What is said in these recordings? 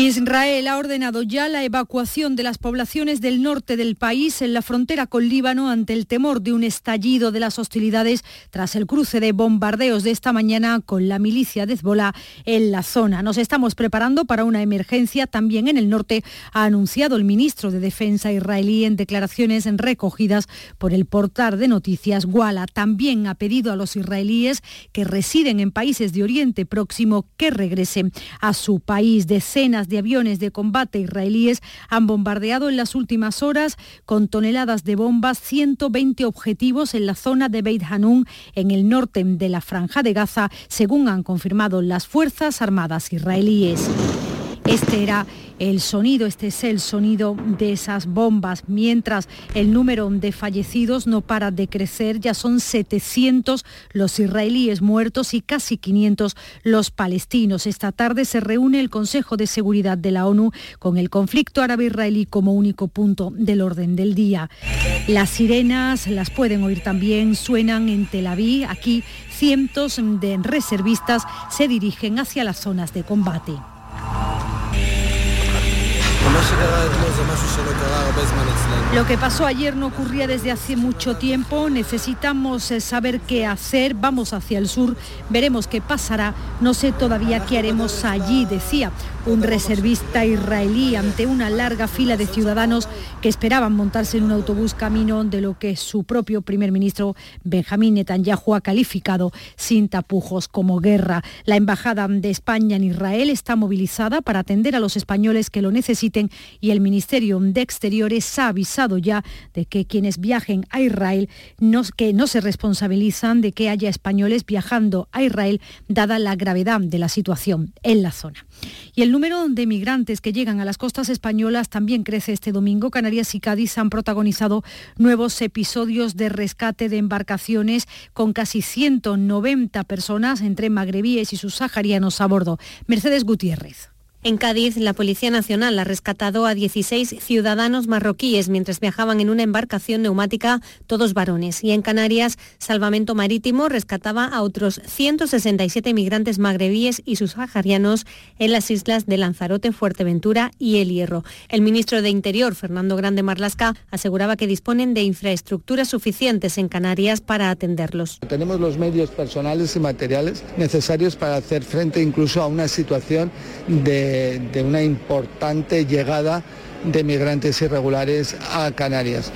Israel ha ordenado ya la evacuación de las poblaciones del norte del país en la frontera con Líbano ante el temor de un estallido de las hostilidades tras el cruce de bombardeos de esta mañana con la milicia de Hezbollah en la zona. Nos estamos preparando para una emergencia también en el norte, ha anunciado el ministro de Defensa israelí en declaraciones recogidas por el portal de noticias Walla. También ha pedido a los israelíes que residen en países de Oriente Próximo que regresen a su país. Decenas de aviones de combate israelíes han bombardeado en las últimas horas con toneladas de bombas 120 objetivos en la zona de Beit Hanun, en el norte de la franja de Gaza, según han confirmado las Fuerzas Armadas israelíes. Este era el sonido, este es el sonido de esas bombas, mientras el número de fallecidos no para de crecer, ya son 700 los israelíes muertos y casi 500 los palestinos. Esta tarde se reúne el Consejo de Seguridad de la ONU con el conflicto árabe-israelí como único punto del orden del día. Las sirenas las pueden oír también, suenan en Tel Aviv. Aquí cientos de reservistas se dirigen hacia las zonas de combate. Lo que pasó ayer no ocurría desde hace mucho tiempo. Necesitamos eh, saber qué hacer. Vamos hacia el sur. Veremos qué pasará. No sé todavía qué haremos allí, decía un reservista israelí ante una larga fila de ciudadanos que esperaban montarse en un autobús camino de lo que su propio primer ministro Benjamín Netanyahu ha calificado sin tapujos como guerra. La embajada de España en Israel está movilizada para atender a los españoles que lo necesiten y el Ministerio de Exteriores ha avisado ya de que quienes viajen a Israel no, que no se responsabilizan de que haya españoles viajando a Israel dada la gravedad de la situación en la zona. Y el número de migrantes que llegan a las costas españolas también crece este domingo. Canarias y Cádiz han protagonizado nuevos episodios de rescate de embarcaciones con casi 190 personas entre magrebíes y sus saharianos a bordo. Mercedes Gutiérrez. En Cádiz, la Policía Nacional ha rescatado a 16 ciudadanos marroquíes mientras viajaban en una embarcación neumática, todos varones. Y en Canarias, Salvamento Marítimo rescataba a otros 167 migrantes magrebíes y sus saharianos en las islas de Lanzarote, Fuerteventura y El Hierro. El ministro de Interior, Fernando Grande Marlasca, aseguraba que disponen de infraestructuras suficientes en Canarias para atenderlos. Tenemos los medios personales y materiales necesarios para hacer frente incluso a una situación de de, una importante llegada de migrantes irregulares a Canarias.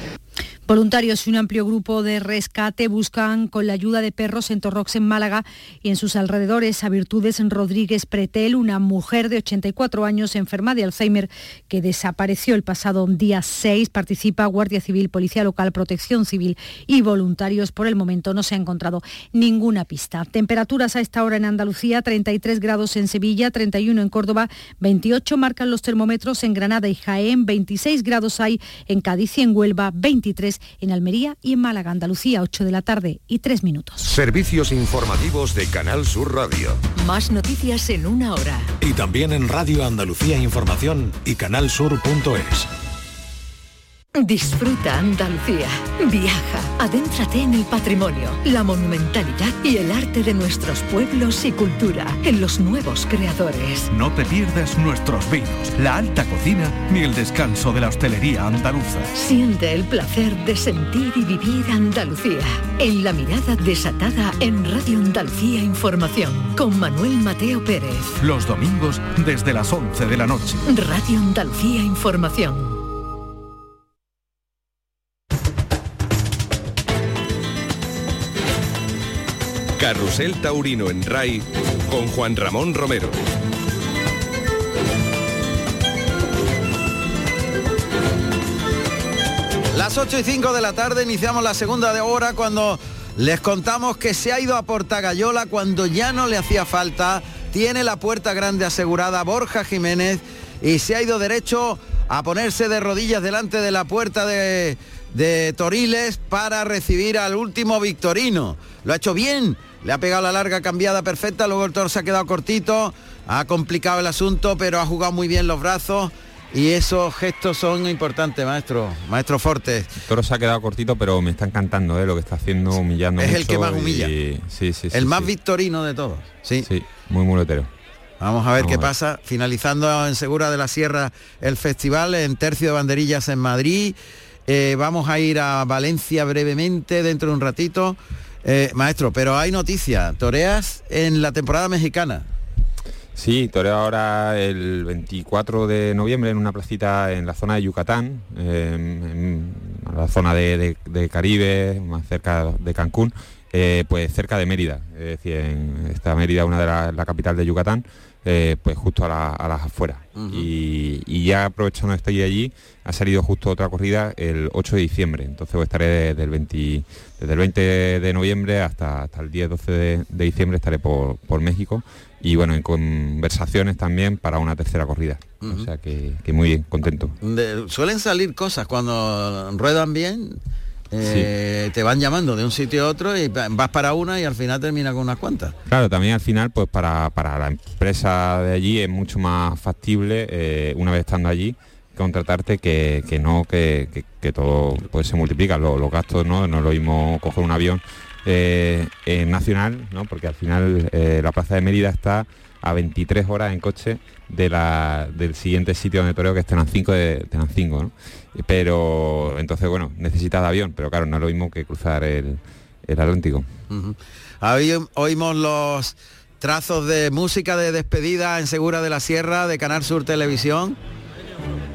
Voluntarios y un amplio grupo de rescate buscan con la ayuda de perros en Torrox en Málaga y en sus alrededores a Virtudes Rodríguez Pretel, una mujer de 84 años enferma de Alzheimer que desapareció el pasado día 6. Participa Guardia Civil, Policía Local, Protección Civil y voluntarios. Por el momento no se ha encontrado ninguna pista. Temperaturas a esta hora en Andalucía, 33 grados en Sevilla, 31 en Córdoba, 28 marcan los termómetros en Granada y Jaén, 26 grados hay en Cádiz y en Huelva, 23 en Almería y en Málaga, Andalucía, 8 de la tarde y 3 minutos. Servicios informativos de Canal Sur Radio. Más noticias en una hora. Y también en Radio Andalucía Información y canalsur.es. Disfruta Andalucía. Viaja, adéntrate en el patrimonio, la monumentalidad y el arte de nuestros pueblos y cultura, en los nuevos creadores. No te pierdas nuestros vinos, la alta cocina ni el descanso de la hostelería andaluza. Siente el placer de sentir y vivir Andalucía. En la mirada desatada en Radio Andalucía Información, con Manuel Mateo Pérez. Los domingos desde las 11 de la noche. Radio Andalucía Información. Carrusel Taurino en RAI con Juan Ramón Romero. Las 8 y 5 de la tarde iniciamos la segunda de hora cuando les contamos que se ha ido a Portagayola cuando ya no le hacía falta, tiene la puerta grande asegurada Borja Jiménez y se ha ido derecho a ponerse de rodillas delante de la puerta de, de Toriles para recibir al último victorino. Lo ha hecho bien, le ha pegado la larga cambiada perfecta, luego el toro se ha quedado cortito, ha complicado el asunto, pero ha jugado muy bien los brazos y esos gestos son importantes, maestro, maestro Fortes. El toro se ha quedado cortito, pero me está encantando ¿eh? lo que está haciendo, humillando. Es el que más humilla. Sí, sí, sí. El más victorino de todos. Sí. Sí, muy muletero. Vamos a ver Vamos qué a ver. pasa. Finalizando en Segura de la Sierra el festival en Tercio de Banderillas en Madrid. Eh, vamos a ir a Valencia brevemente dentro de un ratito. Eh, maestro, pero hay noticia. Toreas en la temporada mexicana. Sí, toreo ahora el 24 de noviembre en una placita en la zona de Yucatán, eh, en la zona de, Caribe, más cerca de Cancún, eh, pues cerca de Mérida. Es decir, esta Mérida, una de la, la capital de Yucatán, eh, pues justo a, la- a las afueras. y, y ya aprovechando de estar allí, ha salido justo otra corrida el 8 de diciembre. Entonces pues, estaré desde el 20, desde el 20 de noviembre hasta, hasta el 10-12 de, de diciembre estaré por, por México y bueno, en conversaciones también para una tercera corrida. O sea que, que muy bien, contento. De- suelen salir cosas cuando ruedan bien. Eh, Te van llamando de un sitio a otro y va- vas para una y al final termina con unas cuantas. Claro, también al final, pues para, para la empresa de allí es mucho más factible, eh, una vez estando allí, contratarte que, que no que, que- que todo pues se multiplica, lo- los gastos no, no es lo mismo coger un avión eh, eh, nacional, ¿no? porque al final eh, la plaza de Mérida está a 23 horas en coche de la, del siguiente sitio donde toreo que es Tenancingo de Tenancingo, ¿no? Pero entonces bueno, necesitas avión, pero claro, no es lo mismo que cruzar el, Atlántico. Ahí oímos los trazos de música de despedida en Segura de la Sierra de Canal Sur Televisión.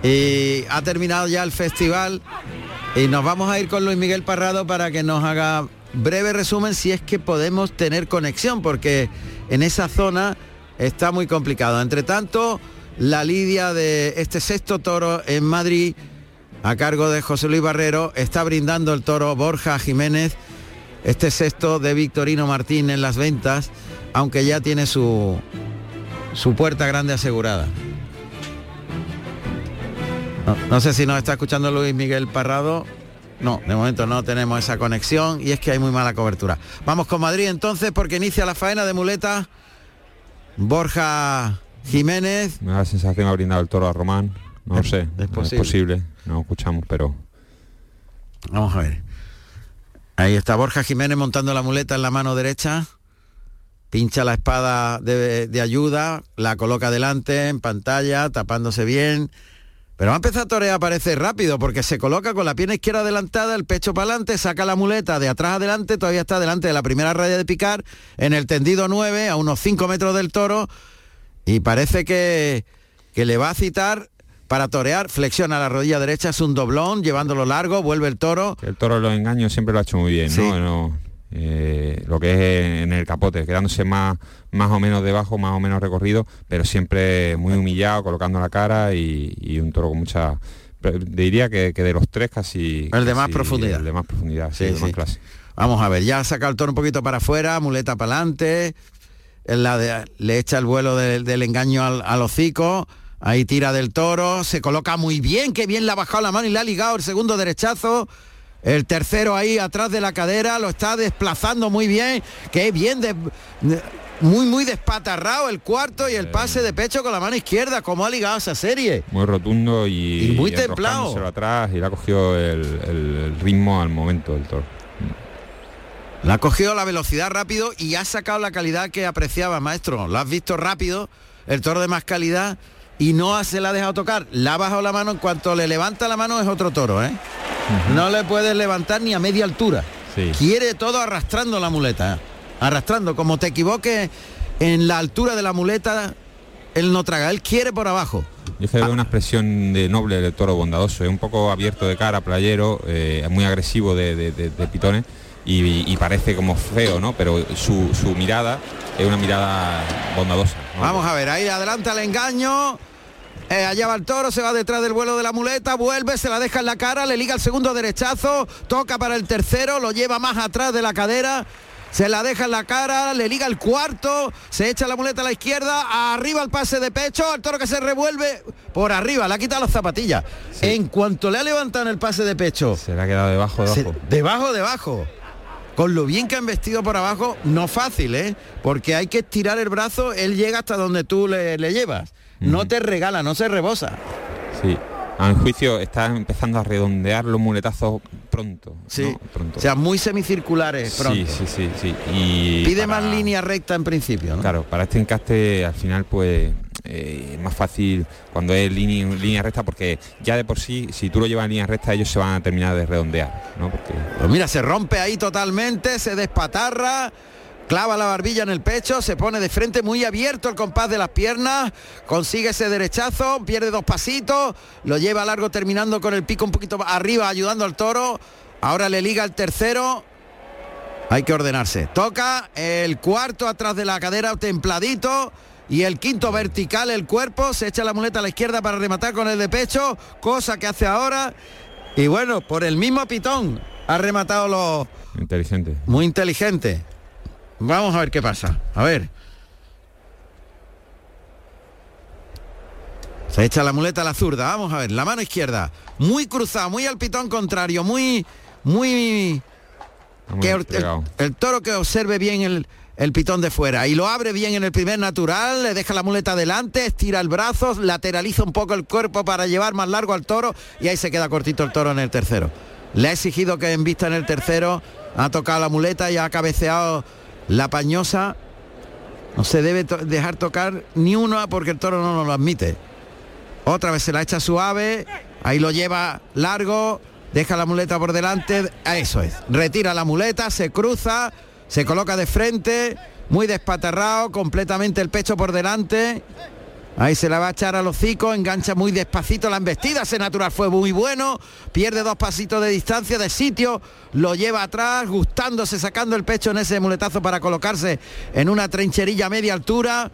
Y ha terminado ya el festival y nos vamos a ir con Luis Miguel Parrado para que nos haga breve resumen si es que podemos tener conexión, porque en esa zona está muy complicado. Entre tanto, la lidia de este sexto toro en Madrid, a cargo de José Luis Barrero, está brindando el toro Borja Jiménez este sexto de Victorino Martín en las ventas, aunque ya tiene su, su puerta grande asegurada. No, sé si nos está escuchando Luis Miguel Parrado. No, de momento no tenemos esa conexión y es que hay muy mala cobertura. Vamos con Madrid entonces porque inicia la faena de muleta. Borja Jiménez. La sensación ha brindado el toro a Román. No lo sé, es no es posible. posible, no escuchamos, pero Vamos a ver. Ahí está Borja Jiménez montando la muleta en la mano derecha. Pincha la espada de, de ayuda, la coloca delante en pantalla, tapándose bien. Pero va a empezar a torear, parece rápido, porque se coloca con la pierna izquierda adelantada, el pecho para adelante, saca la muleta de atrás adelante, todavía está delante de la primera raya de picar, en el tendido 9, a unos 5 metros del toro, y parece que, que le va a citar para torear, flexiona la rodilla derecha, es un doblón, llevándolo largo, vuelve el toro. el toro de los engaños siempre lo ha hecho muy bien, Sí. ¿no? No, eh, lo que es en el capote, quedándose más, más o menos debajo, más o menos recorrido, pero siempre muy humillado, colocando la cara y, y un toro con mucha... Diría que, que de los tres casi... El de más profundidad. El de más profundidad, sí, Sí, el de más sí. clase. Vamos a ver, ya saca el toro un poquito para afuera, muleta para adelante, la de- le echa el vuelo del- del engaño al, al hocico, ahí tira del toro, se coloca muy bien, que bien le ha bajado la mano y le ha ligado el segundo derechazo. El tercero ahí atrás de la cadera lo está desplazando muy bien, que bien, de- muy muy despatarrado el cuarto y el pase de pecho con la mano izquierda, como ha ligado esa serie. Muy rotundo y, Y muy templado. atrás y le ha cogido el, el- ritmo al momento del toro. Le ha cogido la velocidad rápido y ha sacado la calidad que apreciaba, maestro. Lo has visto rápido, el toro de más calidad, y no se la ha dejado tocar. Le ha bajado la mano, en cuanto le levanta la mano es otro toro, ¿eh? No le puedes levantar ni a media altura. Sí. Quiere todo arrastrando la muleta. ¿eh? Arrastrando. Como te equivoques en la altura de la muleta, él no traga, él quiere por abajo. Yo que veo una expresión de noble del toro bondadoso, es un poco abierto de cara, playero, eh, muy agresivo de, de- de- de pitones y, y parece como feo, ¿no? Pero su, su mirada es una mirada bondadosa. ¿no? Vamos a ver, ahí adelanta el engaño. Eh, allá va el toro, se va detrás del vuelo de la muleta, vuelve, se la deja en la cara, le liga el segundo derechazo, toca para el tercero, lo lleva más atrás de la cadera, se la deja en la cara, le liga el cuarto, se echa la muleta a la izquierda, arriba el pase de pecho, el toro que se revuelve por arriba, le ha quitado las zapatillas. En cuanto le ha levantado en el pase de pecho, Se le ha quedado debajo, se- debajo. debajo, debajo. Con lo bien que han vestido por abajo, no fácil, ¿eh? Porque hay que estirar el brazo, él llega hasta donde tú le, le llevas. No te regala, no se rebosa. Sí. A mi juicio está empezando a redondear los muletazos pronto. Sí. ¿no? Pronto. O sea, muy semicirculares pronto. Sí, sí, sí, sí. Y Pide para- más línea recta en principio, ¿no? Claro, para este encaste al final pues eh, más fácil cuando es línea, recta porque ya de por sí, si tú lo llevas en línea recta ellos se van a terminar de redondear, ¿no? Pues mira, se rompe ahí totalmente, se despatarra, clava la barbilla en el pecho, se pone de frente muy abierto el compás de las piernas, consigue ese derechazo, pierde dos pasitos, lo lleva largo terminando con el pico un poquito arriba ayudando al toro. Ahora le liga el tercero. Hay que ordenarse. Toca el cuarto atrás de la cadera templadito. Y el quinto vertical el cuerpo, se echa la muleta a la izquierda para rematar con el de pecho, cosa que hace ahora. Y bueno, por el mismo pitón ha rematado lo inteligente. muy inteligente. Vamos a ver qué pasa. A ver. Se echa la muleta a la zurda. Vamos a ver. La mano izquierda. Muy cruzada, muy al pitón contrario. Muy, muy... Muy que el toro que observe bien el, el pitón de fuera. Y lo abre bien en el primer natural, le deja la muleta adelante, estira el brazo, lateraliza un poco el cuerpo para llevar más largo al toro. Y ahí se queda cortito el toro en el tercero. Le ha exigido que en vista en el tercero, ha tocado la muleta y ha cabeceado la pañosa. No se debe dejar tocar ni una porque el toro no nos lo admite. Otra vez se la echa suave, ahí lo lleva largo, deja la muleta por delante, eso es. Retira la muleta, se cruza, se coloca de frente, muy despatarrado, completamente el pecho por delante. Ahí se la va a echar al hocico, engancha muy despacito la embestida, ese natural fue muy bueno, pierde dos pasitos de distancia, de sitio, lo lleva atrás, gustándose, sacando el pecho en ese muletazo para colocarse en una trincherilla a media altura.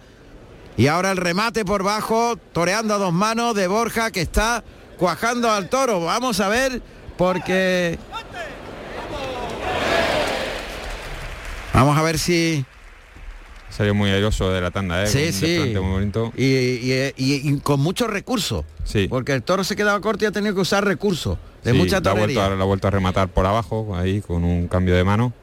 Y ahora el remate por bajo, toreando a dos manos de Borja que está cuajando al toro. Vamos a ver, porque... Vamos a ver si... Salió muy airoso de la tanda, ¿eh? Sí, un sí. muy bonito. Y, y- y- y con muchos recursos. Sí. Porque el toro se quedaba corto y ha tenido que usar recursos de Sí, mucha torería. a, la ha vuelto a rematar por abajo, ahí con un cambio de mano.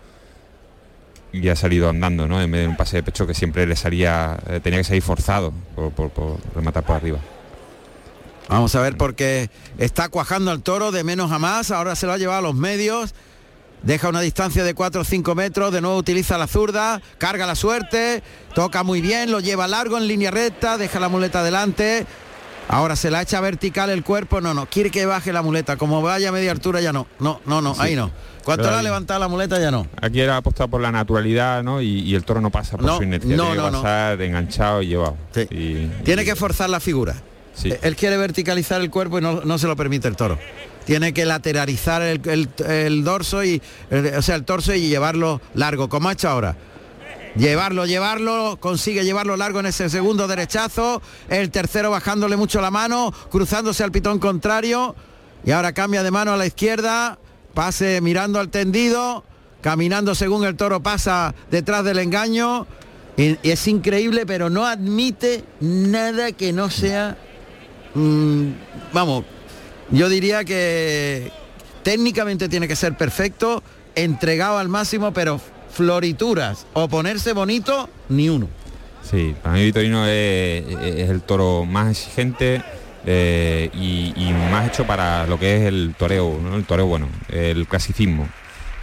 Y ha salido andando, ¿no? En vez de un pase de pecho que siempre le salía, eh, tenía que salir forzado por, por- por rematar por arriba. Vamos a ver porque está cuajando al toro de menos a más, ahora se lo ha llevado a los medios, deja una distancia de 4 o 5 metros, de nuevo utiliza la zurda, carga la suerte, toca muy bien, lo lleva largo en línea recta, deja la muleta adelante, ahora se la echa vertical el cuerpo, no, no, quiere que baje la muleta, como vaya a media altura ya no, no, no, no, Sí. ahí no. Cuando la ha levantado la muleta ya no. Aquí era apostado por la naturalidad, ¿no? Y, y el toro no pasa por No, su inercia, no, tiene que no, no. pasar enganchado y llevado. Sí. Y- Tiene y- que forzar la figura. Sí. Él quiere verticalizar el cuerpo y no, no se lo permite el toro. Tiene que lateralizar el, el- el dorso y el- o sea el torso y llevarlo largo, como ha hecho ahora. Llevarlo, llevarlo, consigue llevarlo largo en ese segundo derechazo, el tercero bajándole mucho la mano, cruzándose al pitón contrario. Y ahora cambia de mano a la izquierda, pase mirando al tendido, caminando según el toro pasa detrás del engaño. Y, y es increíble, pero no admite nada que no sea Mm, vamos, yo diría que técnicamente tiene que ser perfecto, entregado al máximo, pero florituras o ponerse bonito, ni uno. Sí, para mí Vitorino es, es el toro más exigente eh, y, y más hecho para lo que es el toreo, ¿no? el toreo bueno, el clasicismo,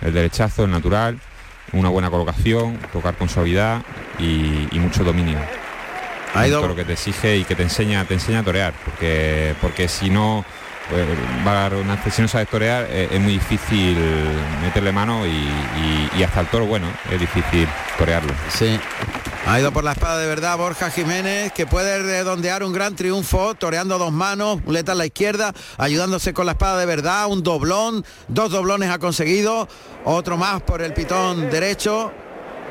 el derechazo, el natural, una buena colocación, tocar con suavidad y, y mucho dominio. Ha un toro que te exige y que te enseña, te enseña a torear, porque, porque si no va a dar una sabes torear eh, es muy difícil meterle mano y, hasta el toro bueno es difícil torearlo. Sí. Ha ido por la espada de verdad Borja Jiménez, que puede redondear un gran triunfo, toreando dos manos, muleta a la izquierda, ayudándose con la espada de verdad, un doblón, dos doblones ha conseguido, otro más por el pitón derecho,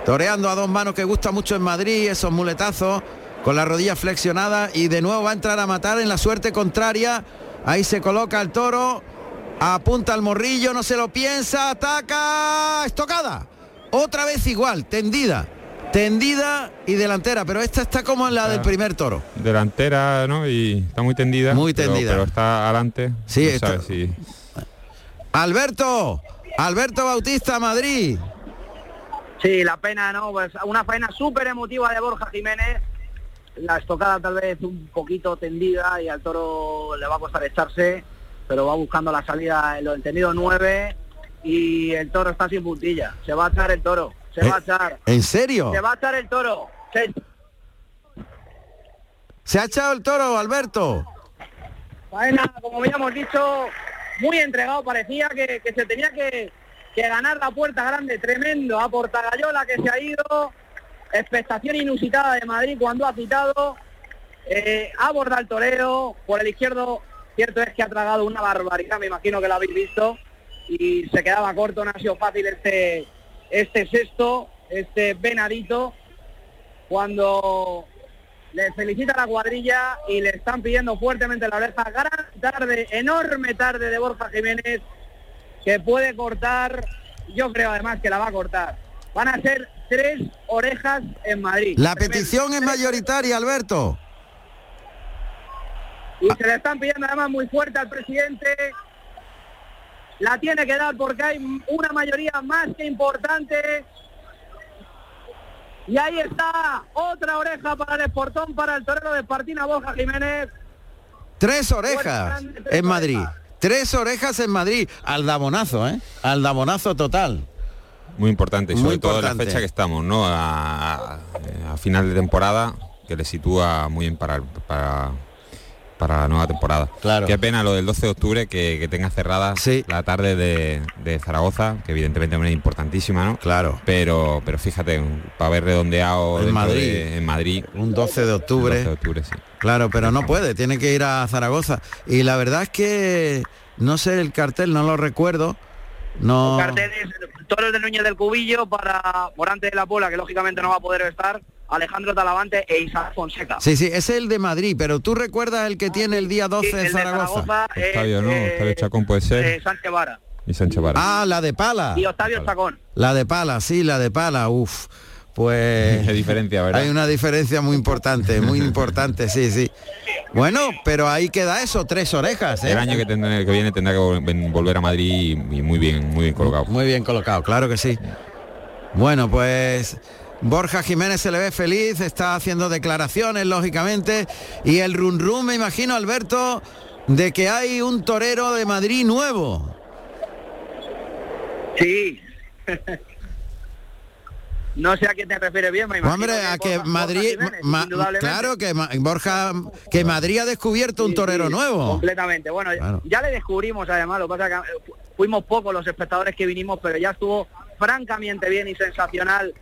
toreando a dos manos que gusta mucho en Madrid, esos muletazos, con la rodilla flexionada y de nuevo va a entrar a matar en la suerte contraria. Ahí se coloca el toro, apunta al morrillo, no se lo piensa, ataca, estocada. Otra vez igual, tendida, tendida y delantera, pero esta está como en la del Ah. primer toro. delantera, ¿no? Y está muy tendida. Muy tendida. Pero, está adelante. Sí, no está- si- Alberto, Alberto Bautista, Madrid. Sí, la pena, ¿no? Pues una faena súper emotiva de Borja Jiménez, la estocada tal vez un poquito tendida y al toro le va a costar echarse, pero va buscando la salida en lo entendido 9 y el toro está sin puntilla. Se va a echar el toro, se va a Eh, echar. ¿En serio? Se va a echar el toro. Se- ¿Se ha echado el toro, Alberto? Faena, como habíamos dicho, muy entregado, parecía que, que se tenía que, que ganar la puerta grande, tremendo, a Portagayola que se ha ido, expectación inusitada de Madrid cuando ha citado, eh, aborda el torero, por el izquierdo, cierto es que ha tragado una barbaridad, me imagino que lo habéis visto, y se quedaba corto, no ha sido fácil este, este sexto, este venadito, cuando le felicita la cuadrilla y le están pidiendo fuertemente la oreja. Gran tarde, enorme tarde de Borja Jiménez, que puede cortar, yo creo además que la va a cortar. Van a ser tres orejas en Madrid. La petición es mayoritaria, Alberto. Y se le están pidiendo además muy fuerte al presidente. La tiene que dar porque hay una mayoría más que importante. Y ahí está otra oreja para el esportón, para el torero de Partina Borja Jiménez. Tres orejas en Madrid. Tres orejas en Madrid. Aldabonazo, ¿eh? Aldabonazo total. Muy importante, y sobre todo en importante. la fecha que estamos, ¿no? A, final de temporada, que le sitúa muy bien para, para, para la nueva temporada. Claro. Qué pena lo del 12 de octubre que, que tenga cerrada la tarde de, de Zaragoza, que evidentemente es importantísima, ¿no? Claro. Pero, pero fíjate, para haber redondeado En Madrid. de- en Madrid. Un 12 de octubre. 12 de octubre, sí. Claro, pero no puede, tiene que ir a Zaragoza. Y la verdad es que no sé el cartel, no lo recuerdo. No. Carteles, toros de Núñez del Cubillo para Morante de la Pola, que lógicamente no va a poder estar, Alejandro Talavante e Isaac Fonseca. Sí, sí, es el de Madrid, pero tú recuerdas el que tiene el día 12 Sí, en el de Zaragoza. Zaragoza es, Estadio, ¿no? eh, Estadio Chacón puede ser. eh, Sánchez Vara Y Sánchez Vara. Ah, la de Pala. y Octavio Chacón. La de Pala, sí, la de Pala, uf. Pues Qué diferencia, ¿verdad? hay una diferencia muy importante, muy importante, sí, sí. Bueno, pero ahí queda eso, tres orejas, ¿eh? El año que, tendrá- que viene tendrá que vol- volver a Madrid y, y muy bien, muy bien colocado. Muy bien colocado, claro que sí. Bueno, pues Borja Jiménez se le ve feliz, está haciendo declaraciones, lógicamente, y el run run, me imagino, Alberto, de que hay un torero de Madrid nuevo. Sí. no sé a qué te refieres bien, me imagino. Hombre, a que Borja- Borja Madrid, Jiménez, claro que Borja, que Madrid ha descubierto un torero nuevo. Completamente. Bueno, Claro. ya le descubrimos además, lo que pasa es que eh, fu- fuimos pocos los espectadores que vinimos, pero ya estuvo francamente bien y sensacional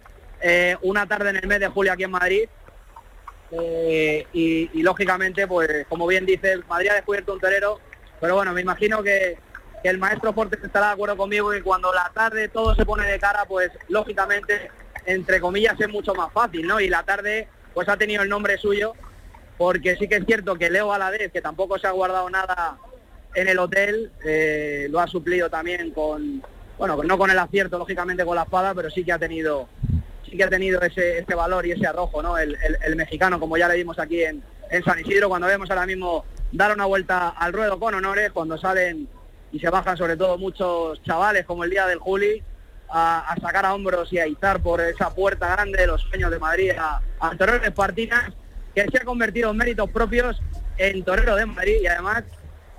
eh, una tarde en el mes de julio aquí en Madrid. Eh, y, y, lógicamente, pues como bien dice, Madrid ha descubierto un torero, pero bueno, me imagino que, que el maestro Fortes estará de acuerdo conmigo que cuando la tarde todo se pone de cara, pues lógicamente, entre comillas, es mucho más fácil, ¿no? Y la tarde, pues ha tenido el nombre suyo, porque sí que es cierto que Leo Valadez, que tampoco se ha guardado nada en el hotel, eh, lo ha suplido también con, bueno, no con el acierto, lógicamente con la espada, pero sí que ha tenido sí que ha tenido ese, valor y ese arrojo, ¿no? El mexicano, como ya le vimos aquí en, en San Isidro, cuando vemos ahora mismo dar una vuelta al ruedo con honores, cuando salen y se bajan sobre todo muchos chavales como el día del Juli, a, sacar a hombros y a izar por esa puerta grande de los sueños de Madrid a, a Torero Espartinas, que se ha convertido en méritos propios en Torero de Madrid y además,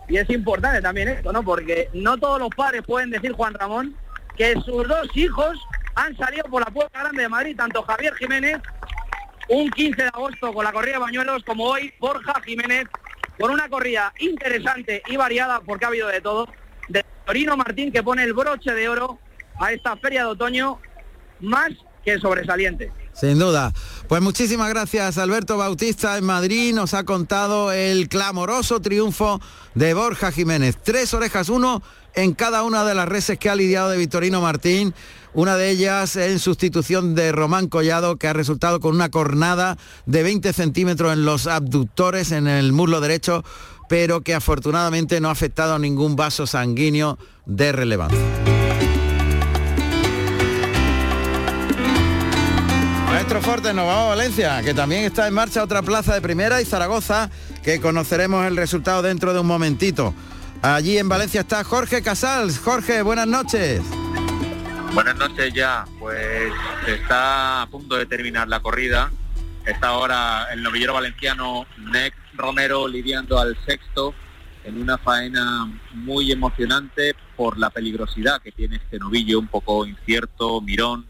y es importante también esto, ¿no? Porque no todos los padres pueden decir, Juan Ramón, que sus dos hijos han salido por la puerta grande de Madrid, tanto Javier Jiménez, un 15 de agosto con la corrida de Bañuelos, como hoy Borja Jiménez, con una corrida interesante y variada, porque ha habido de todo, de Torino Martín, que pone el broche de oro a esta feria de otoño, más que sobresaliente. Sin duda. Pues muchísimas gracias Alberto Bautista en Madrid. Nos ha contado el clamoroso triunfo de Borja Jiménez. Tres orejas, uno en cada una de las reses que ha lidiado de Victorino Martín. Una de ellas en sustitución de Román Collado, que ha resultado con una cornada de 20 centímetros en los abductores, en el muslo derecho, pero que afortunadamente no ha afectado a ningún vaso sanguíneo de relevancia. Maestro Forte, nos vamos a Valencia, que también está en marcha otra plaza de primera y Zaragoza, que conoceremos el resultado dentro de un momentito. Allí en Valencia está Jorge Casals. Jorge, buenas noches. Buenas noches ya, pues está a punto de terminar la corrida Está ahora el novillero valenciano Nec Romero lidiando al sexto en una faena muy emocionante por la peligrosidad que tiene este novillo, un poco incierto, mirón,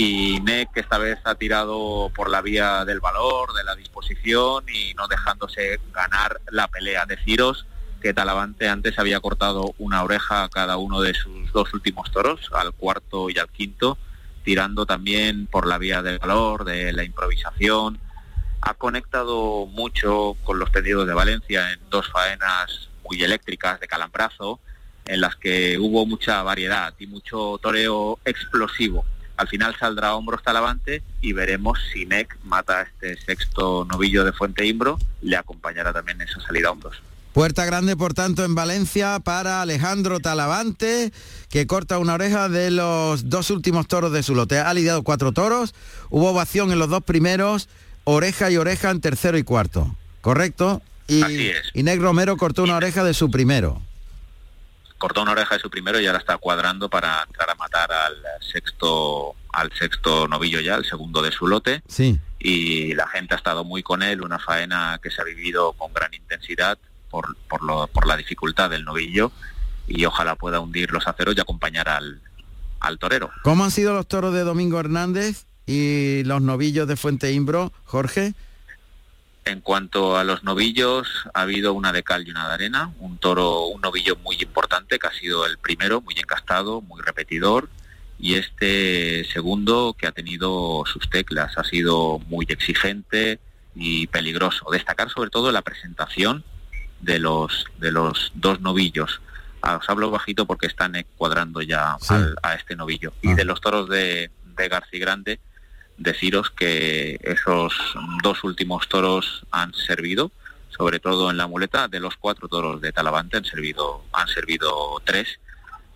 y Nec esta vez ha tirado por la vía del valor, de la disposición y no dejándose ganar la pelea. Deciros que Talavante antes había cortado una oreja a cada uno de sus dos últimos toros, al cuarto y al quinto, tirando también por la vía del valor, de la improvisación. Ha conectado mucho con los tendidos de Valencia en dos faenas muy eléctricas de calambrazo, en las que hubo mucha variedad y mucho toreo explosivo. Al final saldrá hombros Talavante y veremos si Nec mata a este sexto novillo de Fuente Imbro, le acompañará también esa salida a hombros. Puerta grande, por tanto, en Valencia para Alejandro Talavante, que corta una oreja de los dos últimos toros de su lote. Ha lidiado cuatro toros, hubo ovación en los dos primeros, oreja y oreja en tercero y cuarto. ¿Correcto? Y, Así es. y Neg Romero cortó una oreja de su primero. Cortó una oreja de su primero y ahora está cuadrando para entrar a matar al sexto al sexto novillo ya, el segundo de su lote. Sí. Y la gente ha estado muy con él, una faena que se ha vivido con gran intensidad por, por, lo- por la dificultad del novillo y ojalá pueda hundir los aceros y acompañar al, al torero. ¿Cómo han sido los toros de Domingo Hernández y los novillos de Fuente Imbro, Jorge? En cuanto a los novillos, ha habido una de cal y una de arena, un toro, un novillo muy importante que ha sido el primero, muy encastado, muy repetidor, y este segundo que ha tenido sus teclas, ha sido muy exigente y peligroso. Destacar sobre todo la presentación de los de los dos novillos. Ah, Os hablo bajito porque están eh, cuadrando ya Sí. al- a este novillo. Y Ah. de los toros de, de García Grande, deciros que esos dos últimos toros han servido, sobre todo en la muleta, de los cuatro toros de Talavante han servido, han servido tres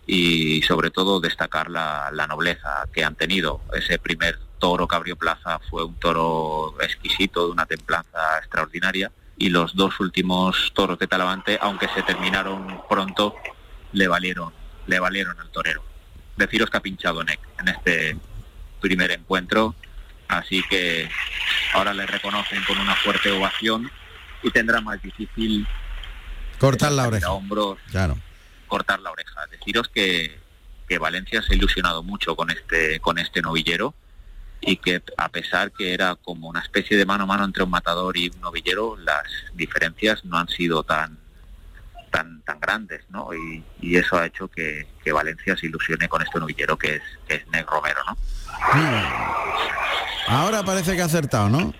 y sobre todo destacar la, nobleza que han tenido. Ese primer toro que abrió plaza fue un toro exquisito, de una templanza extraordinaria y los dos últimos toros de Talavante, aunque se terminaron pronto, le valieron, le valieron al torero. Deciros que ha pinchado en este primer encuentro, así que ahora le reconocen con una fuerte ovación y tendrá más difícil Cortar la a oreja. hombros Claro. cortar la oreja. Deciros que, que Valencia se ha ilusionado mucho con este, con este novillero y que a pesar que era como una especie de mano a mano entre un matador y un novillero, las diferencias no han sido tan tan tan grandes, ¿no? Y, y eso ha hecho que, que Valencia se ilusione con este novillero que es, que es Neg Romero, ¿no? Ahora parece que ha acertado, ¿no?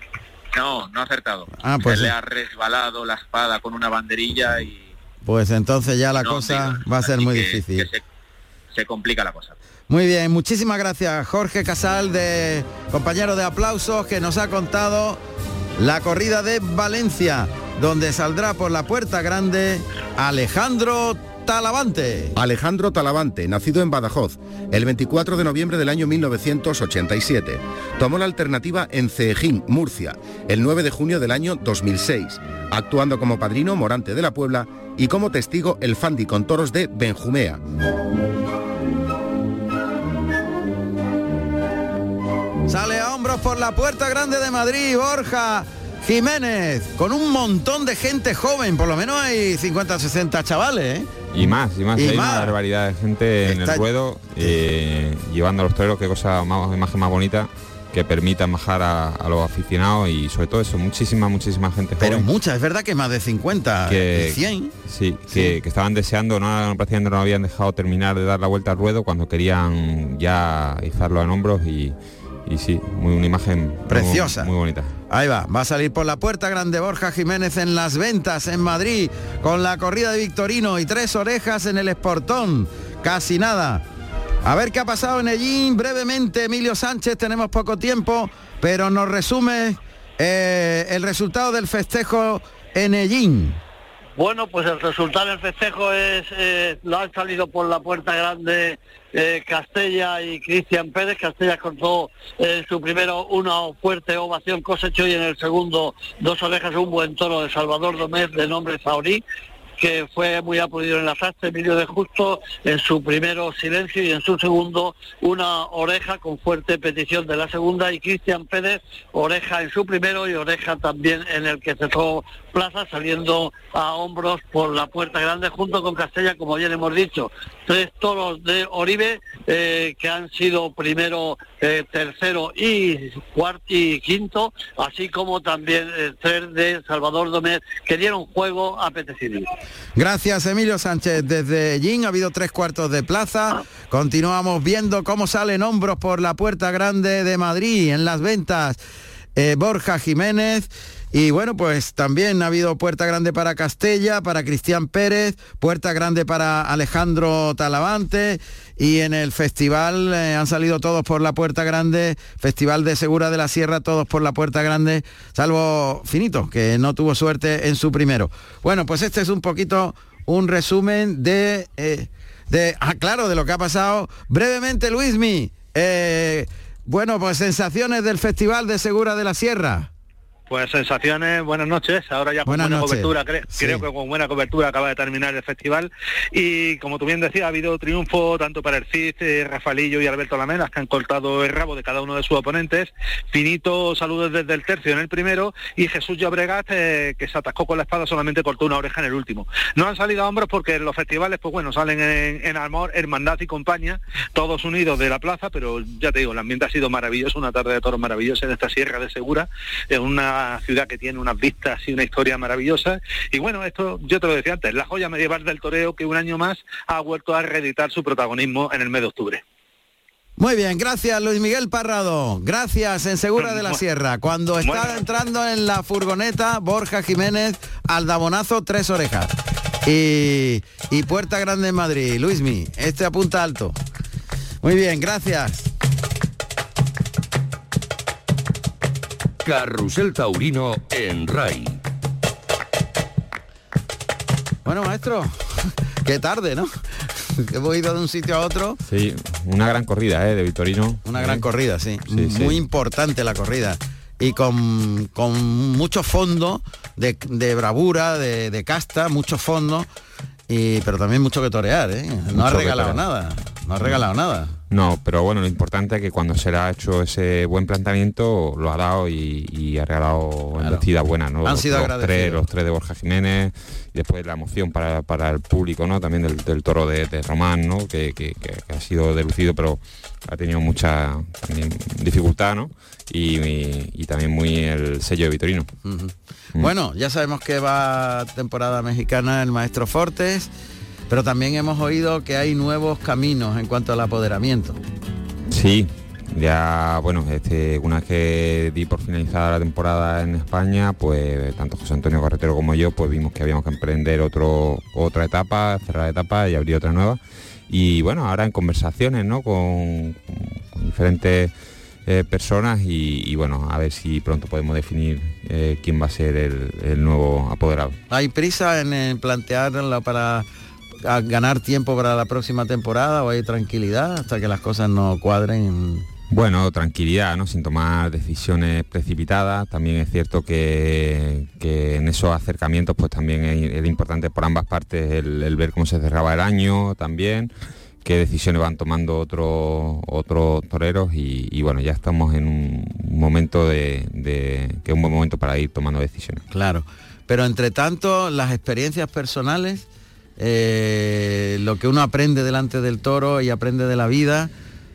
No, no ha acertado. Ah, pues Se le ha resbalado la espada con una banderilla y Pues entonces ya la No, cosa va a ser muy que- difícil. que se, se complica la cosa. Muy bien, muchísimas gracias Jorge Casal, de compañero de aplausos, que nos ha contado la corrida de Valencia, donde saldrá por la puerta grande Alejandro Talavante. Alejandro Talavante, nacido en Badajoz, el 24 de noviembre del año 1987. Tomó la alternativa en Ceejín, Murcia, el 9 de junio del año 2006, actuando como padrino Morante de la Puebla y como testigo el Fandi con toros de Benjumea. Sale a hombros por la puerta grande de Madrid, Borja Jiménez, con un montón de gente joven, por lo menos hay 50 60 chavales, ¿eh? Y más, y más. Y hay más. una barbaridad de gente en el ruedo, eh, llevando a los toreros, qué cosa más, imagen más bonita que permitan bajar a, a los aficionados y sobre todo eso, muchísima, muchísima gente Pero joven. muchas, es verdad que más de 50 que, y 100. sí, que, que estaban deseando, no, prácticamente no habían dejado terminar de dar la vuelta al ruedo cuando querían ya izarlo en hombros y, y sí, muy una imagen muy- Preciosa. muy, bonita. Ahí va, va a salir por la puerta grande Borja Jiménez en las ventas en Madrid con la corrida de Victorino y tres orejas en el Esportón. Casi nada. A ver qué ha pasado en Ellín. Brevemente, Emilio Sánchez, tenemos poco tiempo, pero nos resume eh, el resultado del festejo en Ellín. Bueno, pues el resultado del festejo es, eh, lo han salido por la puerta grande eh, Castella y Cristian Pérez. Castella cortó en su primero una fuerte ovación cosechó y en el segundo dos orejas un buen toro de Salvador Domés de nombre Zaurí que fue muy aplaudido en la sastre, Emilio de Justo, en su primero silencio y en su segundo una oreja con fuerte petición de la segunda y Cristian Pérez, oreja en su primero y oreja también en el que cerró plaza saliendo a hombros por la puerta grande junto con Castella, como bien hemos dicho, tres toros de Oribe eh, que han sido primero, eh, tercero y cuarto y quinto, así como también eh, tres de Salvador Domés que dieron juego apetecido. Gracias Emilio Sánchez. Desde Jin ha habido tres cuartos de plaza. Continuamos viendo cómo salen hombros por la puerta grande de Madrid en las ventas. Borja Jiménez y bueno, pues también ha habido puerta grande para Castella, para Cristian Pérez, puerta grande para Alejandro Talavante y en el festival eh, han salido todos por la puerta grande, Festival de Segura de la Sierra, todos por la puerta grande, salvo Finito, que no tuvo suerte en su primero. Bueno, pues este es un poquito un resumen de, eh, de ah, claro, de lo que ha pasado. Brevemente, Luismi, eh, bueno, pues sensaciones del Festival de Segura de la Sierra. Pues sensaciones, buenas noches. Ahora ya con buena cobertura, creo que con buena cobertura acaba de terminar el festival. Y como tú bien decías, ha habido triunfo tanto para el CID, eh, Rafaelillo y Alberto Lamenas, que han cortado el rabo de cada uno de sus oponentes. Finito, saludos desde el tercio en el primero. Y Jesús Llobregat, eh, que se atascó con la espada, solamente cortó una oreja en el último. No han salido a hombros porque los festivales, pues bueno, salen en, en Amor, Hermandad y Compañía, todos unidos de la plaza, pero ya te digo, el ambiente ha sido maravilloso, una tarde de toros maravillosa en esta Sierra de Segura, en una ciudad que tiene unas vistas y una historia maravillosa. Y bueno, esto yo te lo decía antes, la joya medieval del toreo que un año más ha vuelto a reeditar su protagonismo en el mes de octubre. Muy bien, gracias Luis Miguel Parrado. Gracias en Segura de la Sierra. Cuando está entrando en la furgoneta, Borja Jiménez, Aldabonazo, tres orejas. Y, y Puerta Grande en Madrid. Luismi, este apunta alto. Muy bien, gracias. Carrusel Taurino en RAI. Bueno, maestro, qué tarde, ¿no? Hemos ido de un sitio a otro. Sí, una gran corrida, ¿eh? De Vitorino. Una gran corrida, sí. Muy importante la corrida. Y con, mucho fondo de, bravura, de, casta, mucho fondo. Y, pero también mucho que torear, ¿eh? No ha regalado nada. No ha regalado nada. No, pero bueno, lo importante es que cuando se le ha hecho ese buen planteamiento, lo ha dado y, ha regalado claro. buenas, ¿no? Han sido los tres, los tres de Borja Jiménez, y después la emoción para, el público, ¿no? También del, toro de, Román, ¿no? Que, ha sido delucido, pero ha tenido mucha dificultad, ¿no? Y, también muy el sello de Vitorino. Mm. Bueno, ya sabemos que va temporada mexicana el Maestro Fortes. Pero también hemos oído que hay nuevos caminos en cuanto al apoderamiento. Sí, ya bueno, este, una vez que di por finalizada la temporada en España, pues tanto José Antonio Carretero como yo, pues vimos que habíamos que emprender otro, otra etapa, cerrar etapa y abrir otra nueva. Y bueno, ahora en conversaciones ¿no? con, diferentes eh, personas y, bueno, a ver si pronto podemos definir eh, quién va a ser el, nuevo apoderado. ¿Hay prisa en plantearlo para a ganar tiempo para la próxima temporada o hay tranquilidad hasta que las cosas no cuadren? Bueno, tranquilidad, ¿no? Sin tomar decisiones precipitadas. También es cierto que, en esos acercamientos pues también es, importante por ambas partes el, ver cómo se cerraba el año también, qué decisiones van tomando otros otros toreros y, bueno, ya estamos en un momento de, de, que es un buen momento para ir tomando decisiones. Claro, pero entre tanto las experiencias personales eh, lo que uno aprende delante del toro y aprende de la vida,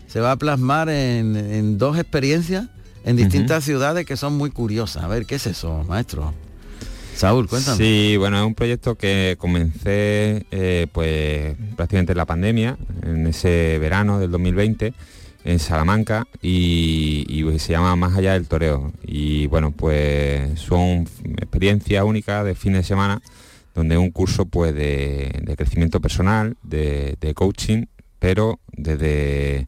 se va a plasmar en, dos experiencias en distintas ciudades que son muy curiosas. A ver, ¿qué es eso, maestro? Saúl, cuéntame. Sí, bueno, es un proyecto que comencé eh, pues prácticamente en la pandemia, en ese verano del 2020 en Salamanca y, y, se llama Más allá del toreo. Y bueno, pues son experiencias únicas de fin de semana donde un curso pues de, crecimiento personal, de, coaching, pero desde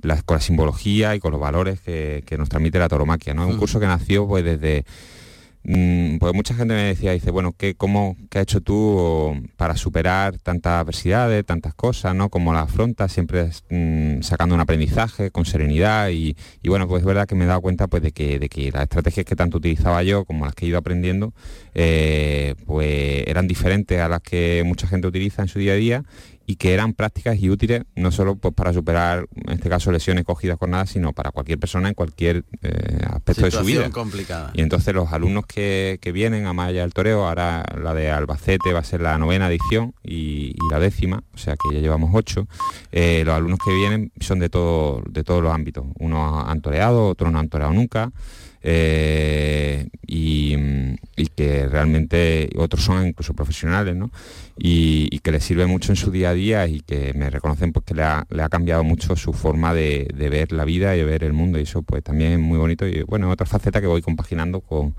la, con la simbología y con los valores que, nos transmite la tauromaquia. ¿no? Un curso que nació pues desde Mm, pues mucha gente me decía, dice, bueno, ¿qué, cómo, ¿qué has hecho tú para superar tantas adversidades, tantas cosas, ¿no? Como la afrontas, siempre mm, sacando un aprendizaje con serenidad y, bueno, pues es verdad que me he dado cuenta pues de que, de que las estrategias que tanto utilizaba yo como las que he ido aprendiendo, eh, pues eran diferentes a las que mucha gente utiliza en su día a día y que eran prácticas y útiles no solo pues, para superar, en este caso, lesiones cogidas con nada, sino para cualquier persona en cualquier eh, aspecto de su vida. complicada. Y entonces los alumnos que, vienen a Maya del Toreo, ahora la de Albacete va a ser la novena edición y, la décima, o sea que ya llevamos ocho, eh, los alumnos que vienen son de, todo, de todos los ámbitos. Unos han toreado, otros no han toreado nunca. Eh, y, que realmente otros son incluso profesionales, ¿no? Y, que les sirve mucho en su día a día y que me reconocen pues que le ha, cambiado mucho su forma de, ver la vida y de ver el mundo y eso pues también es muy bonito y bueno, otra faceta que voy compaginando con,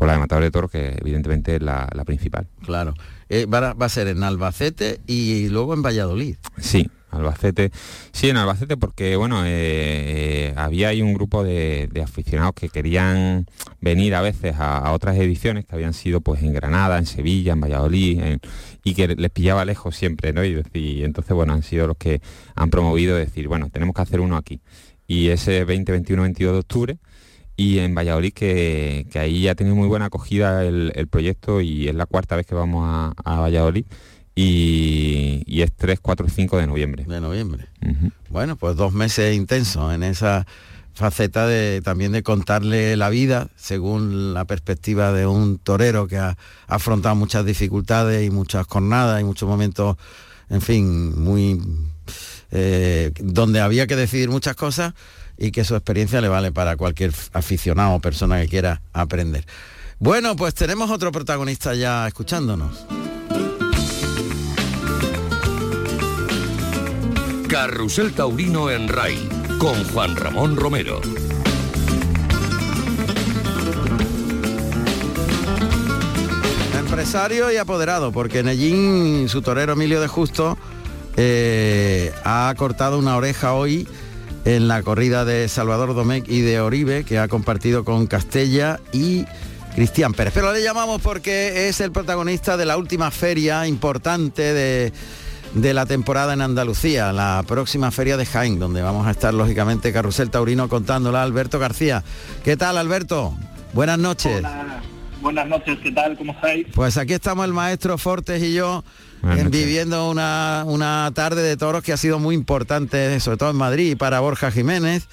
la de Matador de Toro, que evidentemente es la, principal. Claro. Eh, va, a ser en Albacete y luego en Valladolid. Sí, Albacete. Sí, en Albacete porque, bueno, eh, eh, había ahí un grupo de, aficionados que querían venir a veces a, otras ediciones que habían sido pues en Granada, en Sevilla, en Valladolid, y que les pillaba lejos siempre, ¿no? Y, entonces, bueno, han sido los que han promovido decir, bueno, tenemos que hacer uno aquí. Y ese 20, 21, 22 de octubre, y en Valladolid que, ahí ha tenido muy buena acogida el, proyecto y es la cuarta vez que vamos a Valladolid y, es 3, 4, 5 de noviembre. De noviembre. Bueno, pues dos meses intensos en esa faceta de también de contarle la vida según la perspectiva de un torero que ha, afrontado muchas dificultades y muchas jornadas y muchos momentos, en fin, muy eh, donde había que decidir muchas cosas y que su experiencia le vale para cualquier aficionado o persona que quiera aprender. Bueno, pues tenemos otro protagonista ya escuchándonos. Carrusel Taurino en RAI con Juan Ramón Romero. Empresario y apoderado, porque Nellín, su torero Emilio de Justo, eh, ha cortado una oreja hoy en la corrida de Salvador Domecq y de Oribe, que ha compartido con Castella y Cristian Pérez. Pero le llamamos porque es el protagonista de la última feria importante de de la temporada en Andalucía, la próxima feria de Jaén, donde vamos a estar lógicamente Carrusel Taurino contándola Alberto García. ¿Qué tal Alberto? Buenas noches. Buenas noches, ¿qué tal? ¿Cómo estáis? Pues aquí estamos el maestro Fortes y yo viviendo una, una tarde de toros que ha sido muy importante, sobre todo en Madrid, para Borja Jiménez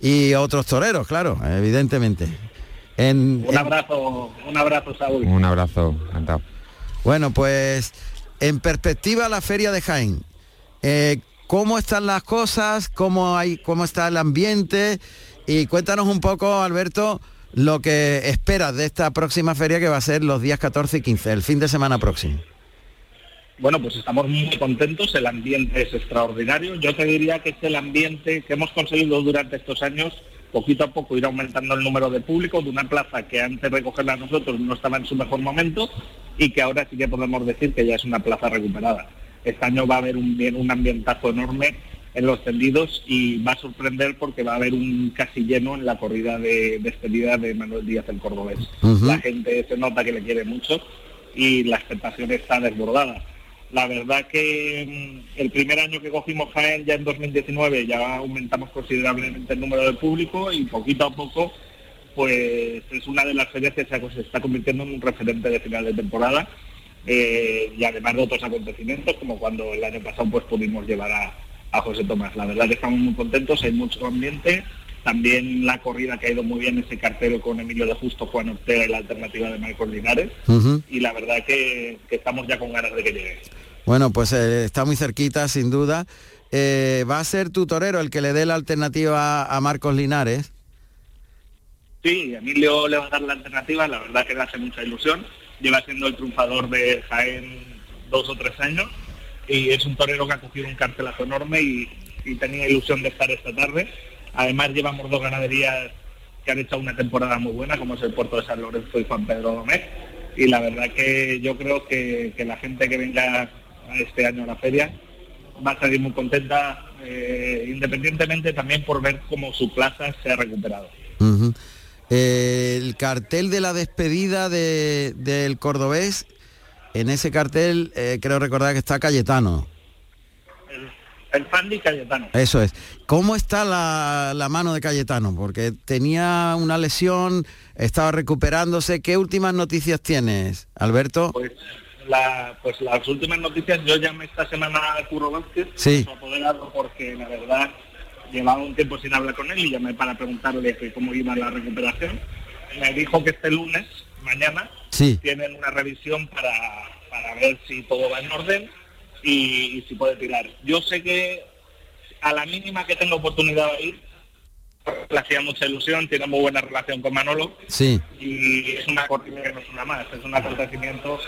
y otros toreros, claro, evidentemente. un abrazo, un abrazo, Saúl. Un abrazo, encantado. Bueno, pues en perspectiva la feria de Jaén, eh, ¿cómo están las cosas? ¿Cómo, hay, ¿Cómo está el ambiente? Y cuéntanos un poco, Alberto, lo que esperas de esta próxima feria que va a ser los días 14 y 15, el fin de semana próximo. Bueno, pues estamos muy contentos, el ambiente es extraordinario. Yo te diría que es el ambiente que hemos conseguido durante estos años, poquito a poco ir aumentando el número de público de una plaza que antes de cogerla a nosotros no estaba en su mejor momento y que ahora sí que podemos decir que ya es una plaza recuperada. Este año va a haber un, un ambientazo enorme en los tendidos y va a sorprender porque va a haber un casi lleno en la corrida de despedida de Manuel Díaz el Cordobés. La gente se nota que le quiere mucho y la expectación está desbordada. La verdad que mm, el primer año que cogimos Jaén, ya en 2019, ya aumentamos considerablemente el número de público y poquito a poco pues es una de las ferias que se está convirtiendo en un referente de final de temporada eh, y además de otros acontecimientos como cuando el año pasado pues pudimos llevar a, José Tomás. La verdad que estamos muy contentos, hay mucho ambiente, también la corrida que ha ido muy bien ese cartero con Emilio de Justo, Juan Ortega y la alternativa de Michael Linares y la verdad que, estamos ya con ganas de que llegue. Bueno, pues eh, está muy cerquita sin duda. Eh, ¿Va a ser tu torero el que le dé la alternativa a Marcos Linares? Sí, Emilio le va a dar la alternativa, la verdad que le hace mucha ilusión. Lleva siendo el triunfador de Jaén dos o tres años y es un torero que ha cogido un cartelazo enorme y, tenía ilusión de estar esta tarde. Además llevamos dos ganaderías que han hecho una temporada muy buena, como es el puerto de San Lorenzo y Juan Pedro Domecq. Y la verdad que yo creo que, la gente que venga este año a la feria va a salir muy contenta, eh, independientemente también por ver cómo su plaza se ha recuperado. El cartel de la despedida del cordobés, en ese cartel eh, creo recordar que está Cayetano. El, Fandi Cayetano. Eso es. ¿Cómo está la, mano de Cayetano? Porque tenía una lesión, estaba recuperándose. ¿Qué últimas noticias tienes, Alberto? Pues, pues las últimas noticias, yo llamé esta semana a Curro Vázquez, sí. apoderado, porque la verdad llevaba un tiempo sin hablar con él y llamé para preguntarle cómo iba la recuperación. Me dijo que este lunes, mañana, tienen una revisión para, ver si todo va en orden y, si puede tirar. Yo sé que a la mínima que tenga oportunidad de ir, le hacía mucha ilusión, tiene muy buena relación con Manolo. Sí. Y es una cortina que no es una más, es un acontecimiento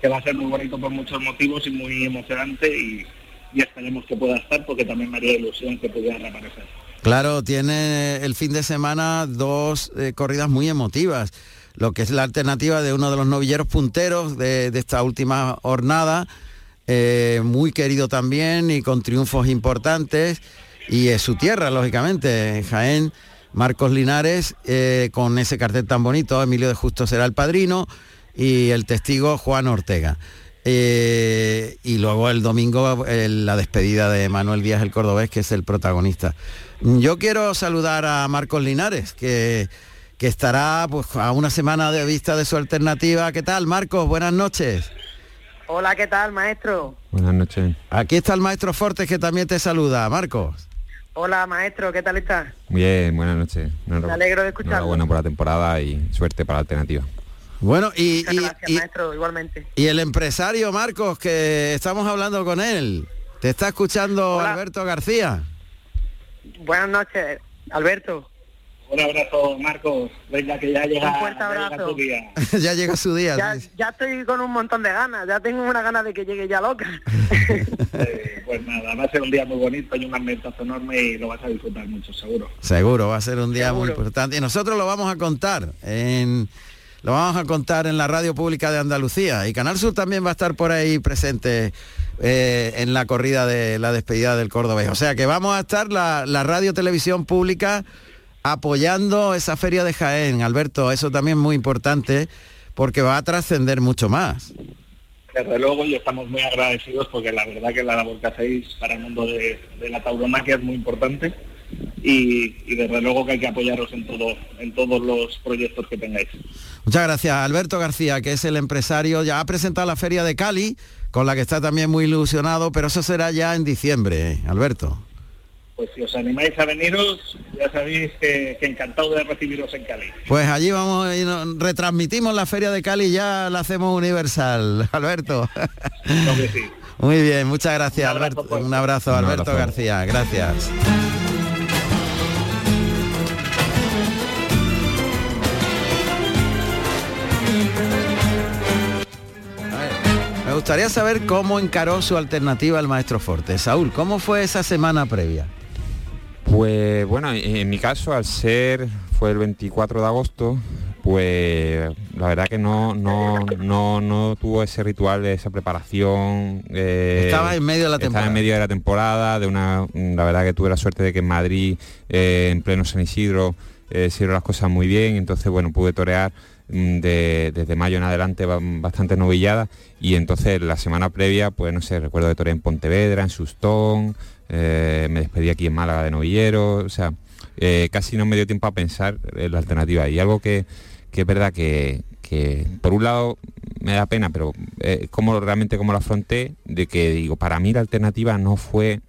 que va a ser muy bonito por muchos motivos y muy emocionante y, y esperemos que pueda estar porque también me haría ilusión que pudiera reaparecer. Claro, tiene el fin de semana dos eh, corridas muy emotivas, lo que es la alternativa de uno de los novilleros punteros de, esta última jornada, eh, muy querido también y con triunfos importantes, y es su tierra, lógicamente, Jaén. Marcos Linares, eh, con ese cartel tan bonito, Emilio de Justo será el padrino y el testigo Juan Ortega. Eh, y luego el domingo la despedida de Manuel Díaz el Cordobés, que es el protagonista. Yo quiero saludar a Marcos Linares, que, que estará pues, a una semana de vista de su alternativa. ¿Qué tal, Marcos? Buenas noches. Hola, ¿qué tal, maestro? Buenas noches. Aquí está el maestro Fortes que también te saluda, Marcos. Hola, maestro, ¿qué tal estás? Bien, buenas noches. Me alegro de escuchar. Bueno por la temporada y suerte para la alternativa. Bueno, y, igualmente. Y el empresario Marcos, que estamos hablando con él. Te está escuchando Alberto García. Buenas noches, Alberto. Un abrazo, Marcos. Venga, que ya llega, un fuerte abrazo. su día. ya llega su día. Ya, estoy con un montón de ganas. Ya tengo una gana de que llegue ya loca. Eh, pues nada, va a ser un día muy bonito y un ambientazo enorme y lo vas a disfrutar mucho, seguro. Seguro, va a ser un día muy importante. Y nosotros lo vamos a contar en lo vamos a contar en la radio pública de Andalucía y Canal Sur también va a estar por ahí presente eh, en la corrida de la despedida del Córdoba. O sea que vamos a estar la, radio televisión pública apoyando esa feria de Jaén, Alberto, eso también es muy importante porque va a trascender mucho más. Desde luego y estamos muy agradecidos porque la verdad que la labor que hacéis para el mundo de, de la tauromaquia es muy importante y, desde luego que hay que apoyaros en, todo, en todos los proyectos que tengáis. Muchas gracias. Alberto García, que es el empresario, ya ha presentado la feria de Cali, con la que está también muy ilusionado, pero eso será ya en diciembre, ¿eh? Alberto. Pues si os animáis a veniros, ya sabéis que, encantado de recibiros en Cali. Pues allí vamos, y retransmitimos la feria de Cali, ya la hacemos universal, Alberto. Muy bien, muchas gracias, Alberto. Un abrazo, Alberto García. Gracias. Me gustaría saber cómo encaró su alternativa al maestro Forte. Saúl, ¿cómo fue esa semana previa? Pues bueno, en mi caso, al ser, fue el 24 de agosto, pues la verdad que no, no, no, tuvo ese ritual de esa preparación. Eh, estaba en medio de la temporada. Estaba en medio de la temporada, de una, la verdad que tuve la suerte de que en Madrid, eh, en pleno San Isidro, eh, hicieron las cosas muy bien, entonces bueno, pude torear Mm, desde mayo en adelante bastante novillada y entonces la semana previa, pues no sé, recuerdo de Torre en Pontevedra, en Sustón, eh, me despedí aquí en Málaga de novillero, o sea, eh, casi no me dio tiempo a pensar en la alternativa. Y algo que, es verdad que, por un lado me da pena, pero eh, como realmente como la afronté, de que digo, para mí la alternativa no fue,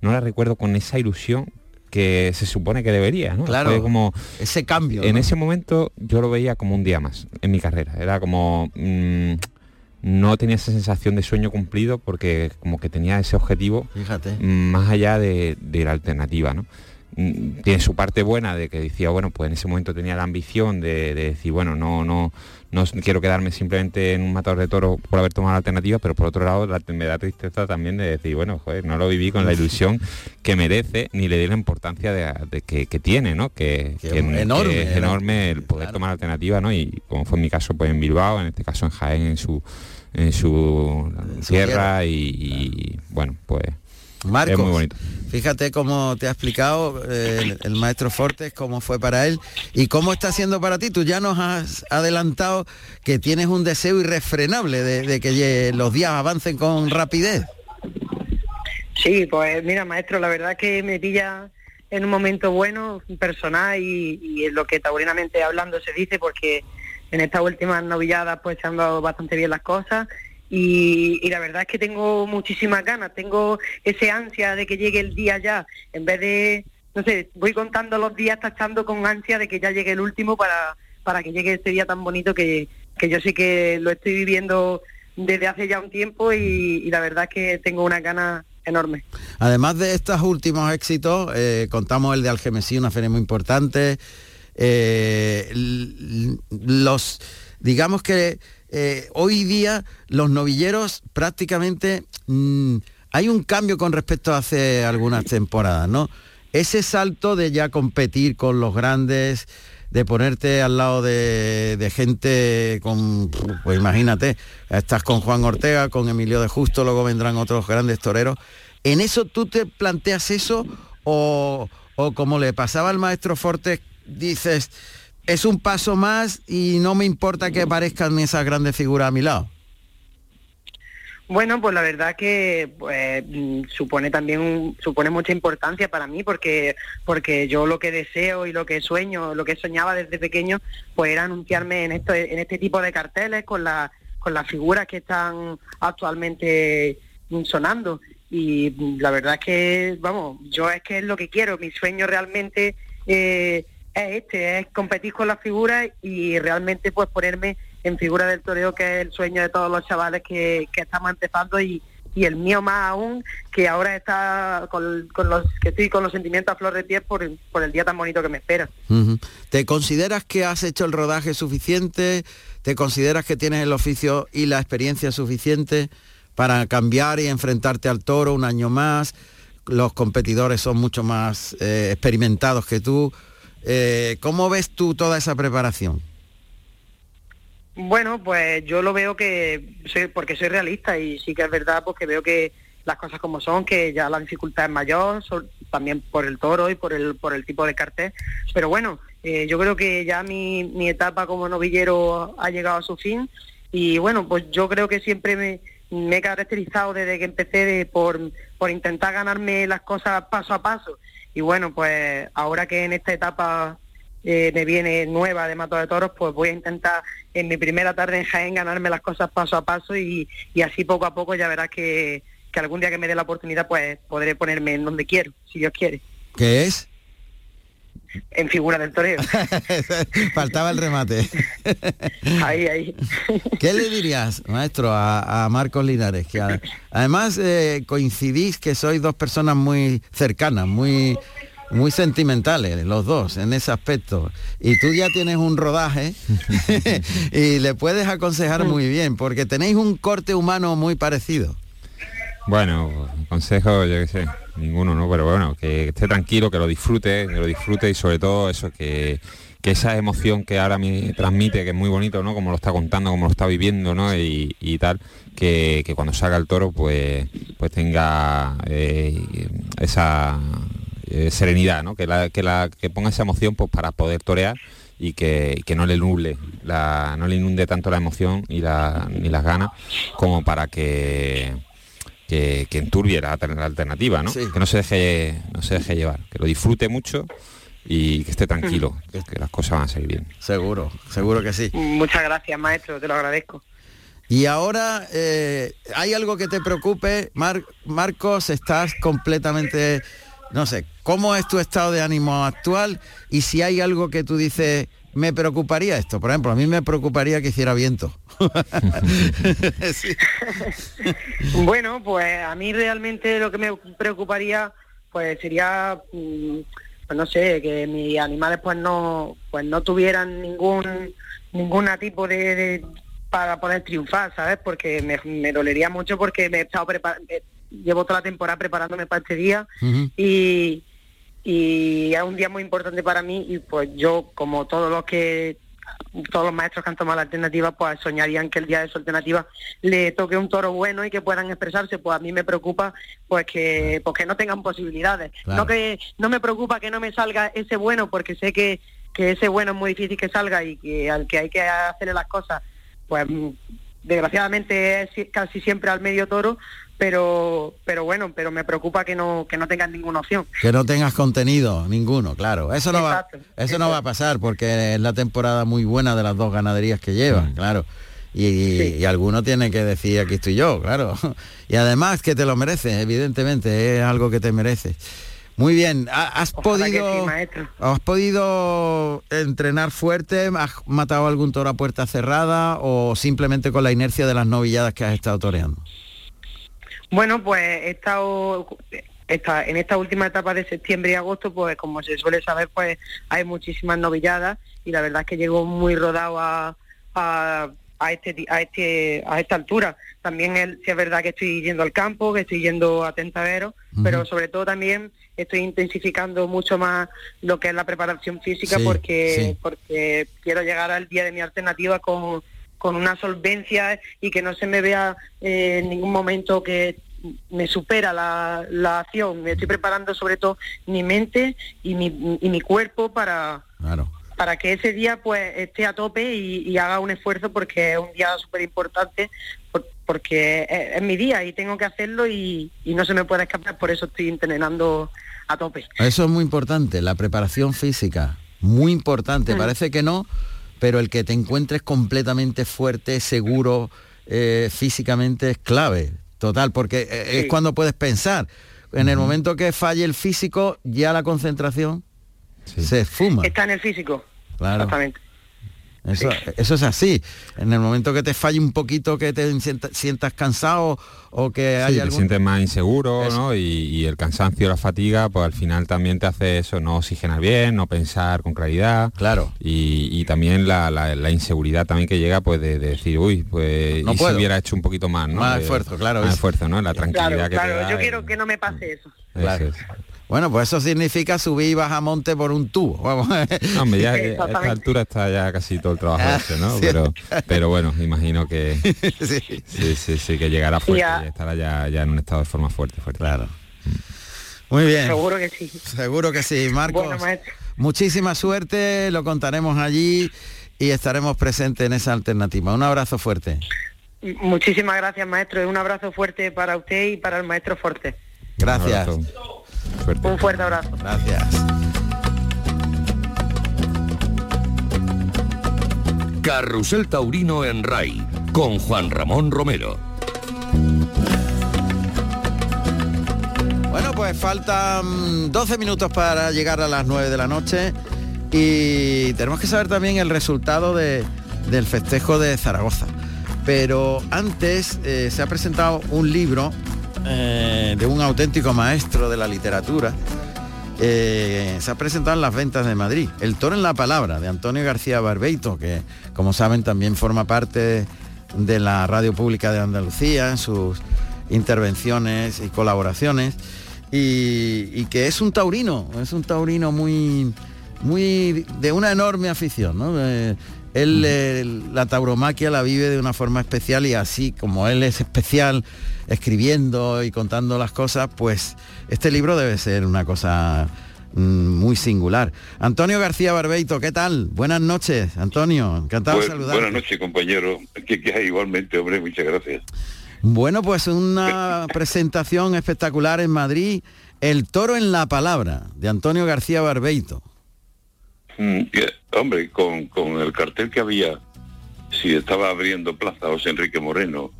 no la recuerdo con esa ilusión que se supone que debería, ¿no? Claro, como ese cambio. En ese momento yo lo veía como un día más en mi carrera. Era como mm, no tenía esa sensación de sueño cumplido porque como que tenía ese objetivo Fíjate. más allá de, la alternativa, ¿no? Mm, tiene su parte buena de que decía, bueno, pues en ese momento tenía la ambición de, de decir, bueno, no, no, no quiero quedarme simplemente en un matador de toro por haber tomado la alternativa, pero por otro lado me da tristeza también de decir, bueno, joder, no lo viví con la ilusión que merece, ni le di la importancia de, que, tiene, ¿no? Que, es enorme, es enorme el poder tomar la alternativa, ¿no? Y como fue en mi caso, pues en Bilbao, en este caso en Jaén, en su en su tierra, y, bueno, pues Marcos, es muy bonito. Fíjate cómo te ha explicado eh, el, maestro Fortes, cómo fue para él y cómo está siendo para ti. Tú ya nos has adelantado que tienes un deseo irrefrenable de, que los días avancen con rapidez. Sí, pues mira, maestro, la verdad que me pilla en un momento bueno, personal y, y en lo que taurinamente hablando se dice, porque en estas últimas novilladas pues se han dado bastante bien las cosas y, la verdad es que tengo muchísimas ganas, tengo ese ansia de que llegue el día ya, en vez de, no sé, voy contando los días tachando con ansia de que ya llegue el último para, para que llegue este día tan bonito que, que yo sí que lo estoy viviendo desde hace ya un tiempo y, la verdad es que tengo una ganas enorme. Además de estos últimos éxitos, eh, contamos el de Algemesí, una feria muy importante. Eh, los, digamos que eh, hoy día los novilleros prácticamente mm, hay un cambio con respecto a hace algunas temporadas, ¿no? Ese salto de ya competir con los grandes, de ponerte al lado de, gente con, pues imagínate, estás con Juan Ortega, con Emilio de Justo, luego vendrán otros grandes toreros. ¿En eso tú te planteas eso o, o como le pasaba al maestro Fortes, dices, es un paso más y no me importa que aparezcan esas grandes figuras a mi lado. Bueno, pues la verdad que pues, supone también supone mucha importancia para mí porque porque yo lo que deseo y lo que sueño, lo que soñaba desde pequeño, pues era anunciarme en esto en este tipo de carteles con la con las figuras que están actualmente sonando y la verdad es que vamos, yo es que es lo que quiero, mi sueño realmente eh, es este, es competir con las figuras y realmente pues ponerme en figura del toreo que es el sueño de todos los chavales que, estamos empezando y, el mío más aún, que ahora está con, los que estoy con los sentimientos a flor de piel por, por el día tan bonito que me espera. ¿Te consideras que has hecho el rodaje suficiente? ¿Te consideras que tienes el oficio y la experiencia suficiente para cambiar y enfrentarte al toro un año más? Los competidores son mucho más eh, experimentados que tú. Eh, ¿Cómo ves tú toda esa preparación? Bueno, pues yo lo veo que, soy, porque soy realista y sí que es verdad porque veo que las cosas como son, que ya la dificultad es mayor, también por el toro y por el, por el tipo de cartel. Pero bueno, eh, yo creo que ya mi, mi etapa como novillero ha llegado a su fin y bueno, pues yo creo que siempre me, me he caracterizado desde que empecé por, por intentar ganarme las cosas paso a paso y bueno, pues ahora que en esta etapa eh, me viene nueva de Mato de Toros, pues voy a intentar en mi primera tarde en Jaén ganarme las cosas paso a paso y, así poco a poco ya verás que, que algún día que me dé la oportunidad pues podré ponerme en donde quiero, si Dios quiere. ¿Qué es? En figura del toreo. Faltaba el remate. ahí, ahí. ¿Qué le dirías, maestro, a, Marcos Linares? Que además eh, coincidís que sois dos personas muy cercanas, muy muy sentimentales los dos en ese aspecto y tú ya tienes un rodaje y le puedes aconsejar muy bien porque tenéis un corte humano muy parecido bueno consejo yo qué sé ninguno, ¿no? Pero bueno, que esté tranquilo, que lo disfrute, que lo disfrute y sobre todo eso, que, esa emoción que ahora me transmite, que es muy bonito, ¿no? Como lo está contando, como lo está viviendo, ¿no? Y, tal, que, cuando salga el toro, pues, pues tenga eh, esa eh, serenidad, ¿no? Que, la, que, la, que ponga esa emoción pues, para poder torear y que, no le nuble, la, no le inunde tanto la emoción y, la, ni las ganas como para que que, que enturbie la, alternativa, ¿no? Que no se deje, no se deje llevar, que lo disfrute mucho y que esté tranquilo, que, las cosas van a salir bien. Seguro, seguro que sí. Muchas gracias, maestro, te lo agradezco. Y ahora, eh, ¿hay algo que te preocupe? Marcos, estás completamente, no sé, ¿cómo es tu estado de ánimo actual? Y si hay algo que tú dices, me preocuparía esto, por ejemplo, a mí me preocuparía que hiciera viento. bueno, pues a mí realmente lo que me preocuparía pues sería mm, pues no sé, que mis animales pues no pues no tuvieran ningún ningún tipo de, para poder triunfar, ¿sabes? Porque me, dolería mucho porque me he estado llevo toda la temporada preparándome para este día y y es un día muy importante para mí y pues yo como todos los que todos los maestros que han tomado la alternativa pues soñarían que el día de su alternativa le toque un toro bueno y que puedan expresarse pues a mí me preocupa pues que pues que no tengan posibilidades. No que no me preocupa que no me salga ese bueno porque sé que, que ese bueno es muy difícil que salga y que al que hay que hacerle las cosas pues desgraciadamente es casi siempre al medio toro pero pero bueno pero me preocupa que no que no tengas ninguna opción. Que no tengas contenido ninguno claro. Eso no va eso no va a pasar porque es la temporada muy buena de las dos ganaderías que llevan mm. claro. Y, alguno tiene que decir aquí estoy yo claro. Y además que te lo mereces evidentemente es algo que te mereces. Muy bien, ¿has podido has podido entrenar fuerte? ¿Has matado algún toro a puerta cerrada o simplemente con la inercia de las novilladas que has estado toreando? Bueno, pues he estado en esta última etapa de septiembre y agosto, pues como se suele saber, pues hay muchísimas novilladas y la verdad es que llego muy rodado a, a, este, a, este, a esta altura. También sí es verdad que estoy yendo al campo, que estoy yendo a tentadero, pero sobre todo también estoy intensificando mucho más lo que es la preparación física porque, porque quiero llegar al día de mi alternativa con con una solvencia y que no se me vea eh, en ningún momento que me supera la, la, acción. Me estoy preparando sobre todo mi mente y mi, y mi cuerpo para, para que ese día pues esté a tope y, haga un esfuerzo porque es un día súper importante porque es, mi día y tengo que hacerlo y, no se me puede escapar, por eso estoy entrenando a tope. Eso es muy importante, la preparación física, muy importante. Mm. Parece que no, pero el que te encuentres completamente fuerte, seguro, eh, físicamente es clave, total, porque eh, es cuando puedes pensar. En el momento que falle el físico, ya la concentración se esfuma. Está en el físico. Claro. Exactamente. Eso, es así. En el momento que te falle un poquito, que te sientas cansado o que hay te sientes más inseguro, ¿no? Y, el cansancio, la fatiga, pues al final también te hace eso, no oxigenar bien, no pensar con claridad. Claro. Y, también la, inseguridad también que llega, pues de, decir, uy, pues no y si hubiera hecho un poquito más, ¿no? Más esfuerzo, claro. Más esfuerzo, ¿no? La tranquilidad que claro, yo quiero que no me pase eso. Claro. Bueno, pues eso significa subir y bajar monte por un tubo. Vamos. No, ya a esta altura está ya casi todo el trabajo ah, hecho, ¿no? Pero, pero bueno, imagino que sí, sí, sí, que llegará fuerte y estará ya, ya en un estado de forma fuerte, fuerte. Claro. Muy bien. Seguro que sí. Seguro que sí, Marcos. muchísima suerte, lo contaremos allí y estaremos presentes en esa alternativa. Un abrazo fuerte. Muchísimas gracias, maestro. Un abrazo fuerte para usted y para el maestro Forte. Gracias. Un fuerte abrazo. Gracias. Carrusel Taurino en RAI con Juan Ramón Romero. Bueno, pues faltan 12 minutos para llegar a las 9 de la noche y tenemos que saber también el resultado del festejo de Zaragoza. Pero antes eh, se ha presentado un libro eh, de un auténtico maestro de la literatura, eh, se ha presentado en las ventas de Madrid. El toro en la palabra, de Antonio García Barbeito, que como saben también forma parte de la Radio Pública de Andalucía en sus intervenciones y colaboraciones. Y, que es un taurino, es un taurino muy, muy de una enorme afición. Eh, él la tauromaquia la vive de una forma especial y así como él es especial escribiendo y contando las cosas, pues este libro debe ser una cosa mm, muy singular. Antonio García Barbeito, ¿qué tal? Buenas noches, Antonio, encantado de saludar. Buenas noches, compañero. Que, que igualmente, hombre, muchas gracias. Bueno, pues una presentación espectacular en Madrid, El toro en la palabra, de Antonio García Barbeito. Mm, hombre, con, con el cartel que había, si estaba abriendo plaza José Enrique Moreno,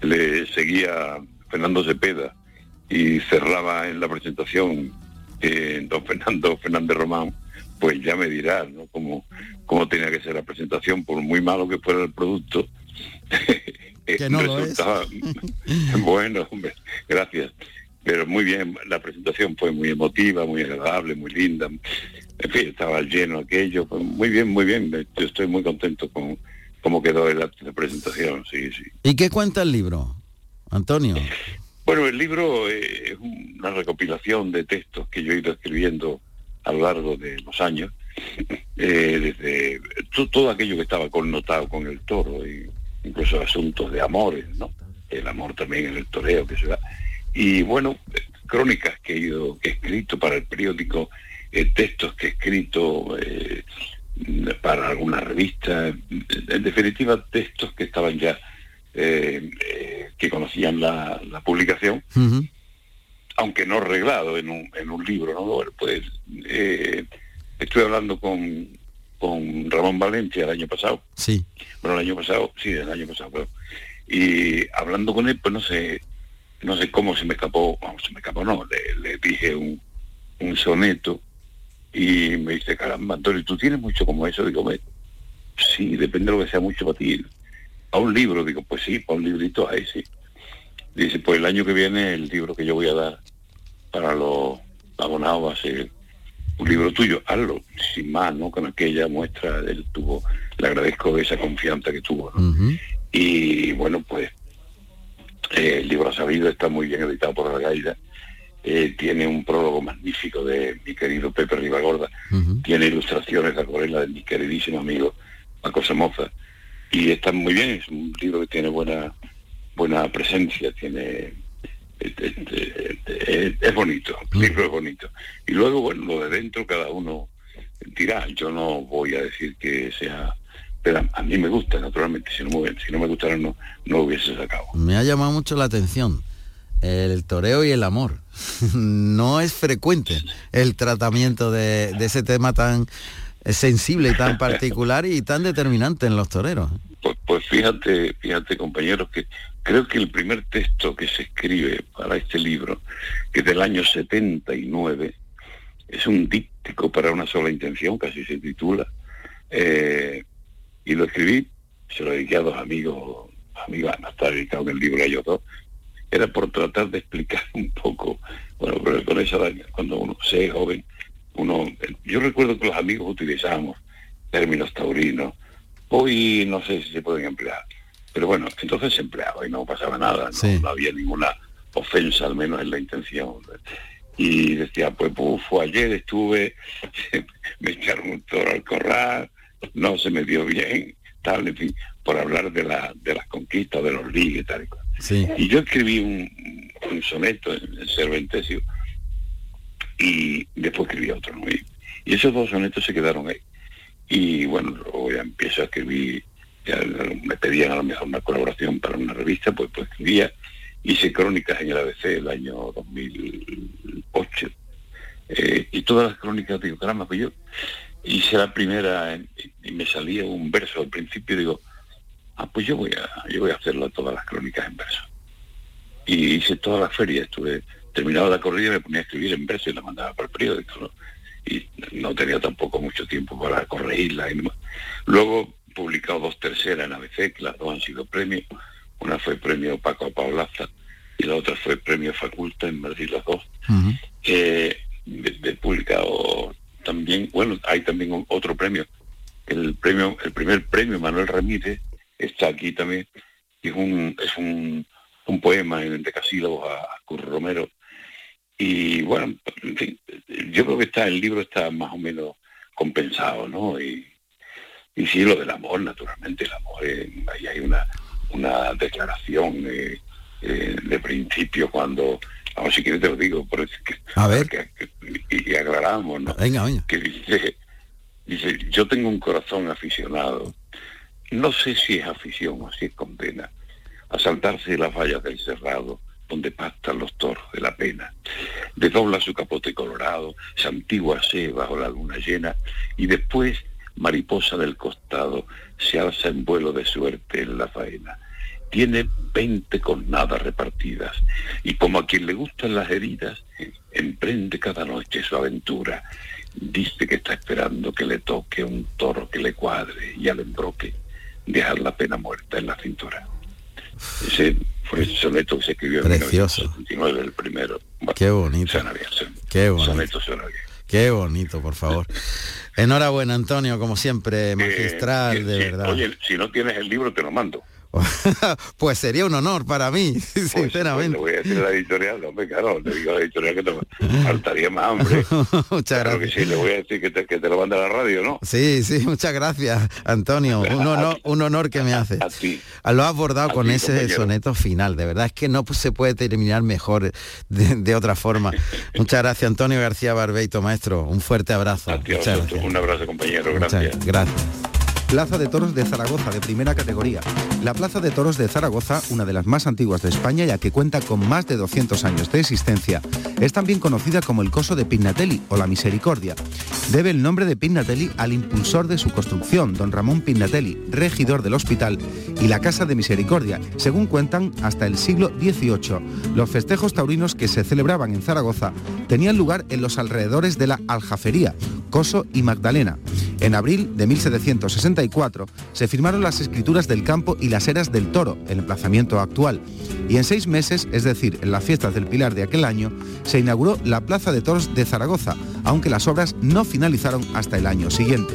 le seguía Fernando Cepeda y cerraba en la presentación eh, don Fernando Fernández Román, pues ya me dirás, ¿no? Cómo, cómo tenía que ser la presentación, por muy malo que fuera el producto. que no resultaba bueno, hombre, gracias. Pero muy bien, la presentación fue muy emotiva, muy agradable, muy linda. En fin, estaba lleno aquello. muy bien, muy bien. Yo estoy muy contento con, cómo quedó el acto de presentación, sí, sí. ¿Y qué cuenta el libro, Antonio? Bueno, el libro es una recopilación de textos que yo he ido escribiendo a lo largo de los años, eh, desde todo aquello que estaba connotado con el toro, y incluso asuntos de amores, ¿no? El amor también en el toreo que se da. Y bueno, crónicas que he ido, que he escrito para el periódico, eh, textos que he escrito eh, para alguna revista, en definitiva textos que estaban ya, eh, que conocían la, publicación, aunque no arreglado en un, en un libro, ¿no? Bueno, pues estuve hablando con, con Ramón Valencia el año pasado. Sí. Bueno, el año pasado, sí, el año pasado, y hablando con él, pues no sé, no sé cómo se me escapó, vamos, se me escapó, no, le, dije un, un, soneto y me dice, caramba, Antonio, ¿tú tienes mucho como eso? Digo, sí, depende de lo que sea mucho para ti. A un libro, digo, pues sí, para un librito ahí sí. Dice, pues el año que viene el libro que yo voy a dar para los abonados va a ser un libro tuyo, hazlo, sin más, ¿no? Con aquella muestra él tuvo, le agradezco esa confianza que tuvo, Y bueno, pues eh, el libro ha sabido, está muy bien editado por la Gaida. Eh, tiene un prólogo magnífico de mi querido Pepe Ribagorda, tiene ilustraciones de acuarela de mi queridísimo amigo Paco Somoza, y está muy bien, es un libro que tiene buena buena presencia, tiene es, bonito, el libro es bonito. Y luego, bueno, lo de dentro cada uno dirá, yo no voy a decir que sea pero a mí me gusta, naturalmente, si no me, si no me gustara no, no lo hubiese sacado. Me ha llamado mucho la atención el toreo y el amor. no es frecuente el tratamiento de, ese tema tan sensible y tan particular y tan determinante en los toreros. Pues, pues, fíjate, fíjate compañeros, que creo que el primer texto que se escribe para este libro, que es del año 79, es un díptico para una sola intención, casi se titula, eh, y lo escribí, se lo dediqué a dos amigos, no está dedicado en el libro a ellos dos, era por tratar de explicar un poco, bueno, pero con esa cuando uno se es joven, uno, yo recuerdo que los amigos utilizábamos términos taurinos, hoy no sé si se pueden emplear, pero bueno, entonces se empleaba y no pasaba nada, no, había ninguna ofensa, al menos en la intención. Y decía, pues, fue ayer estuve, me echaron un toro al corral, no se me dio bien, tal, en fin, por hablar de, la, de las conquistas, de los ligues, tal y cual. Y yo escribí un, soneto en el Cervantesio y después escribí otro, y, esos dos sonetos se quedaron ahí. Y bueno, luego ya empiezo a escribir, ya me pedían a lo mejor una colaboración para una revista, pues, pues escribía, hice crónicas en el ABC el año 2008. Eh, y todas las crónicas, digo, caramba, pues yo hice la primera y me salía un verso al principio digo, ah, pues yo voy a, yo voy a hacerlo todas las crónicas en verso. Y hice toda la feria, estuve terminado la corrida me ponía a escribir en verso y la mandaba para el periódico. Y no tenía tampoco mucho tiempo para corregirla. Y Luego publicado dos terceras en ABC, que las dos han sido premios. Una fue premio Paco Paulaza y la otra fue premio Faculta en Madrid, las dos. he publicado también, bueno, hay también otro premio. El premio, el primer premio Manuel Ramírez está aquí también. Es un, es un, un poema en decasílabos a, a Curro Romero. Y bueno, en fin, yo creo que está, el libro está más o menos compensado, ¿no? Y, y sí, lo del amor, naturalmente, el amor, ahí hay una, una declaración eh, eh, de principio cuando Vamos, si quieres te lo digo, por eso que, a ver. y, aclaramos, ¿no? Venga, venga. Que dice, dice, yo tengo un corazón aficionado, no sé si es afición o si es condena, a saltarse las vallas del cerrado, donde pastan los toros de la pena. Desdobla su capote colorado, se se bajo la luna llena, y después, mariposa del costado, se alza en vuelo de suerte en la faena tiene 20 cornadas repartidas y como a quien le gustan las heridas, emprende cada noche su aventura. Dice que está esperando que le toque un toro que le cuadre y al embroque dejar la pena muerta en la cintura. Ese fue el soneto que se escribió Precioso. en 1979, el primero. Qué bonito. Qué bonito. Qué bonito, por favor. Enhorabuena, Antonio, como siempre, magistral, de verdad. Oye, si no tienes el libro, te lo mando. pues sería un honor para mí, Pues, sinceramente. pues, le voy a decir la editorial, hombre, claro, le digo la editorial que te faltaría más, hombre. Muchas Claro que sí, le voy a decir que te, que te lo manda la radio, ¿no? Sí, sí, muchas gracias, Antonio. Un honor, un honor que me hace. A ti. Lo has bordado A con ti, ese compañero. soneto final. De verdad es que no se puede terminar mejor de, de otra forma. Muchas gracias, Antonio García Barbeito, maestro. Un fuerte abrazo. A ti, a Muchas vosotros. gracias. Un abrazo, compañero, Muchas gracias. Plaza de Toros de Zaragoza de primera categoría. La Plaza de Toros de Zaragoza, una de las más antiguas de España ya que cuenta con más de 200 años de existencia, es también conocida como el Coso de Pignatelli o la Misericordia. Debe el nombre de Pignatelli al impulsor de su construcción, don Ramón Pignatelli, regidor del hospital y la Casa de Misericordia, según cuentan hasta el siglo XVIII. Los festejos taurinos que se celebraban en Zaragoza tenían lugar en los alrededores de la Aljafería, Coso y Magdalena. En abril de 1764 se firmaron las escrituras del campo y las eras del toro, el emplazamiento actual. Y en seis meses, es decir, en las fiestas del Pilar de aquel año, se inauguró la Plaza de Toros de Zaragoza, aunque las obras no finalizaron hasta el año siguiente.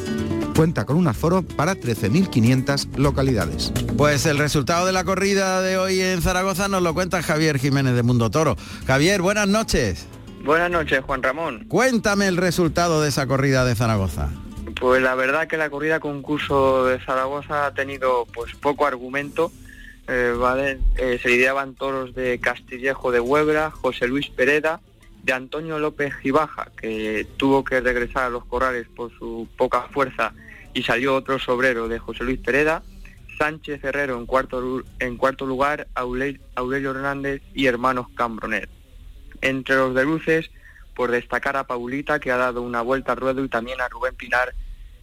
Cuenta con un aforo para 13.500 localidades. Pues el resultado de la corrida de hoy en Zaragoza nos lo cuenta Javier Jiménez de Mundo Toro. Javier, buenas noches. Buenas noches, Juan Ramón. Cuéntame el resultado de esa corrida de Zaragoza. Pues la verdad que la corrida concurso de Zaragoza ha tenido pues poco argumento. Eh, eh, se lidiaban toros de Castillejo de Huebra, José Luis Pereda, de Antonio López Gibaja, que tuvo que regresar a los corrales por su poca fuerza y salió otro sobrero de José Luis Pereda, Sánchez Herrero en cuarto, en cuarto lugar, Aurelio, Hernández y hermanos Cambroner. Entre los de luces, por destacar a Paulita, que ha dado una vuelta al ruedo, y también a Rubén Pinar,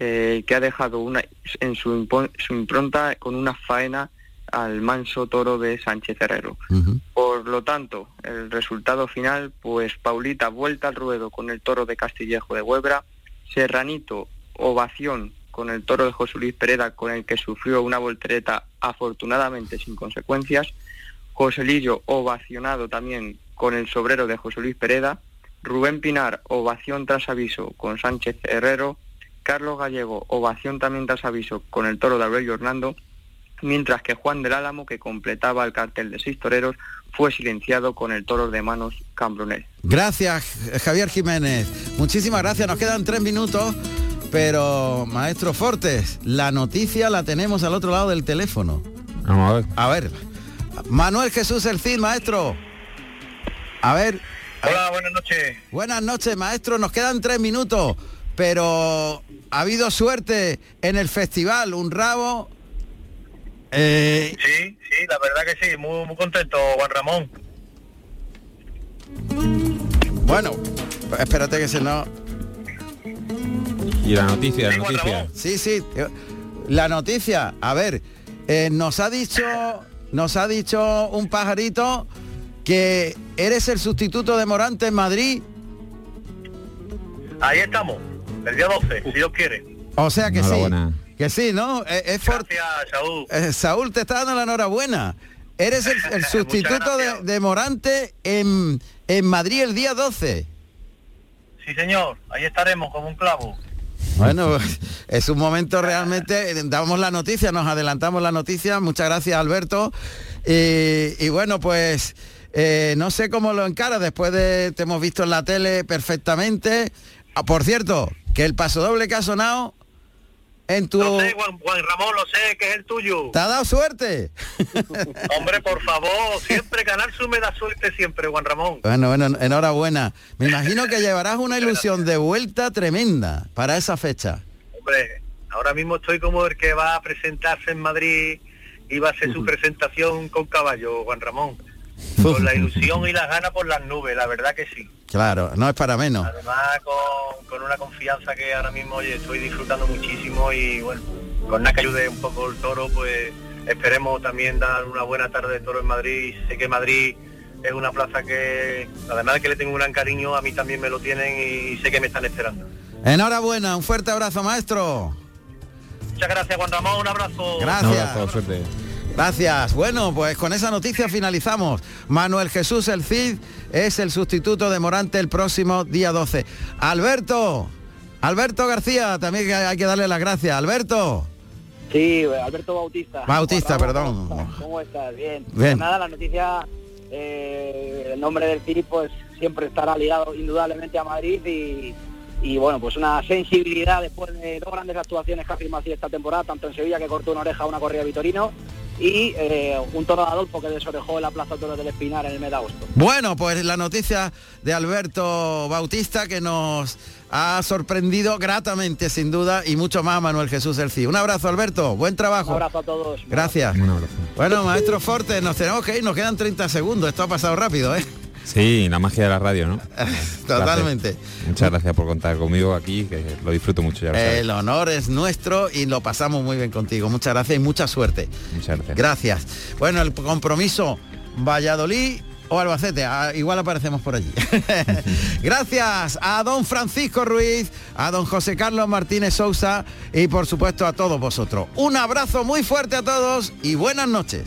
eh, que ha dejado una, en su, impronta con una faena al manso toro de Sánchez Herrero. Por lo tanto, el resultado final, pues Paulita vuelta al ruedo con el toro de Castillejo de Huebra, Serranito ovación con el toro de José Luis Pereda, con el que sufrió una voltereta afortunadamente sin consecuencias, Joselillo ovacionado también con el sobrero de José Luis Pereda, Rubén Pinar ovación tras aviso con Sánchez Herrero, Carlos Gallego ovación también tras aviso con el toro de Aurelio Hernando, mientras que Juan del Álamo, que completaba el cartel de seis toreros, fue silenciado con el toro de manos Cambronel. Gracias, Javier Jiménez. Muchísimas gracias. Nos quedan tres minutos, pero maestro Fortes, la noticia la tenemos al otro lado del teléfono. Vamos a ver. A ver, Manuel Jesús El Cid, maestro. A ver. Hola, buenas noches. Buenas noches, maestro. Nos quedan tres minutos, pero ha habido suerte en el festival. Un rabo. Eh, Sí, sí, la verdad que sí, muy, muy contento, Juan Ramón. bueno, espérate que se nos... Y la noticia, la noticia. Sí, sí. eh, La noticia, a ver, eh, nos ha dicho, nos ha dicho un pajarito que eres el sustituto de Morante en Madrid. Ahí estamos, el día 12, si Dios quiere. O sea que sí. Que sí, ¿no? Eh, es Gracias, Saúl. eh, Saúl te está dando la enhorabuena. Eres el, el sustituto de, de Morante en, en Madrid el día 12. Sí, señor, ahí estaremos como un clavo. Bueno, es un momento realmente, damos la noticia, nos adelantamos la noticia, muchas gracias Alberto. Y, y bueno, pues eh, no sé cómo lo encara después de, te hemos visto en la tele perfectamente. Ah, por cierto, que el paso doble que ha sonado en tu... Lo sé, Juan, Juan Ramón, lo sé, que es el tuyo. ¿Te ha dado suerte? Hombre, por favor, siempre Canal Sur me da suerte siempre, Juan Ramón. Bueno, bueno, enhorabuena. Me imagino que llevarás una ilusión de vuelta tremenda para esa fecha. Hombre, ahora mismo estoy como el que va a presentarse en Madrid y va a hacer su presentación con caballo, Juan Ramón. Con la ilusión y las ganas por las nubes, la verdad que sí. Claro, no es para menos. Además con, con una confianza que ahora mismo oye, estoy disfrutando muchísimo y bueno, con nada que ayude un poco el toro, pues esperemos también dar una buena tarde de toro en Madrid. Sé que Madrid es una plaza que, además de que le tengo un gran cariño, a mí también me lo tienen y sé que me están esperando. Enhorabuena, un fuerte abrazo, maestro. Muchas gracias Juan Ramón, un abrazo. Gracias. No, suerte. Gracias. Bueno, pues con esa noticia finalizamos. Manuel Jesús El Cid es el sustituto de Morante el próximo día 12. Alberto, Alberto García, también hay que darle las gracias. Alberto. Sí, Alberto Bautista. Bautista, perdón. ¿Cómo estás? Bien. Bien. Pues nada, la noticia, eh, el nombre del CIR pues siempre estará ligado indudablemente a Madrid y, y, bueno, pues una sensibilidad después de dos grandes actuaciones que ha firmado así esta temporada, tanto en Sevilla que cortó una oreja a una corrida de Vitorino y eh, un toro de Adolfo que desorejó en la Plaza Toro del Espinar en el mes de agosto. Bueno, pues la noticia de Alberto Bautista que nos ha sorprendido gratamente sin duda y mucho más Manuel Jesús del CI. Un abrazo Alberto, buen trabajo. Un abrazo a todos. Gracias. Bueno, maestro Forte, nos tenemos que ir, nos quedan 30 segundos, esto ha pasado rápido, ¿eh? Sí, la magia de la radio, ¿no? Totalmente. Gracias. Muchas gracias por contar conmigo aquí, que lo disfruto mucho ya. Lo. El honor es nuestro y lo pasamos muy bien contigo. Muchas gracias y mucha suerte. Muchas gracias. Gracias. Bueno, el compromiso Valladolid o Albacete, ah, igual aparecemos por allí. Gracias a don Francisco Ruiz, a don José Carlos Martínez Sousa y por supuesto a todos vosotros. Un abrazo muy fuerte a todos y buenas noches.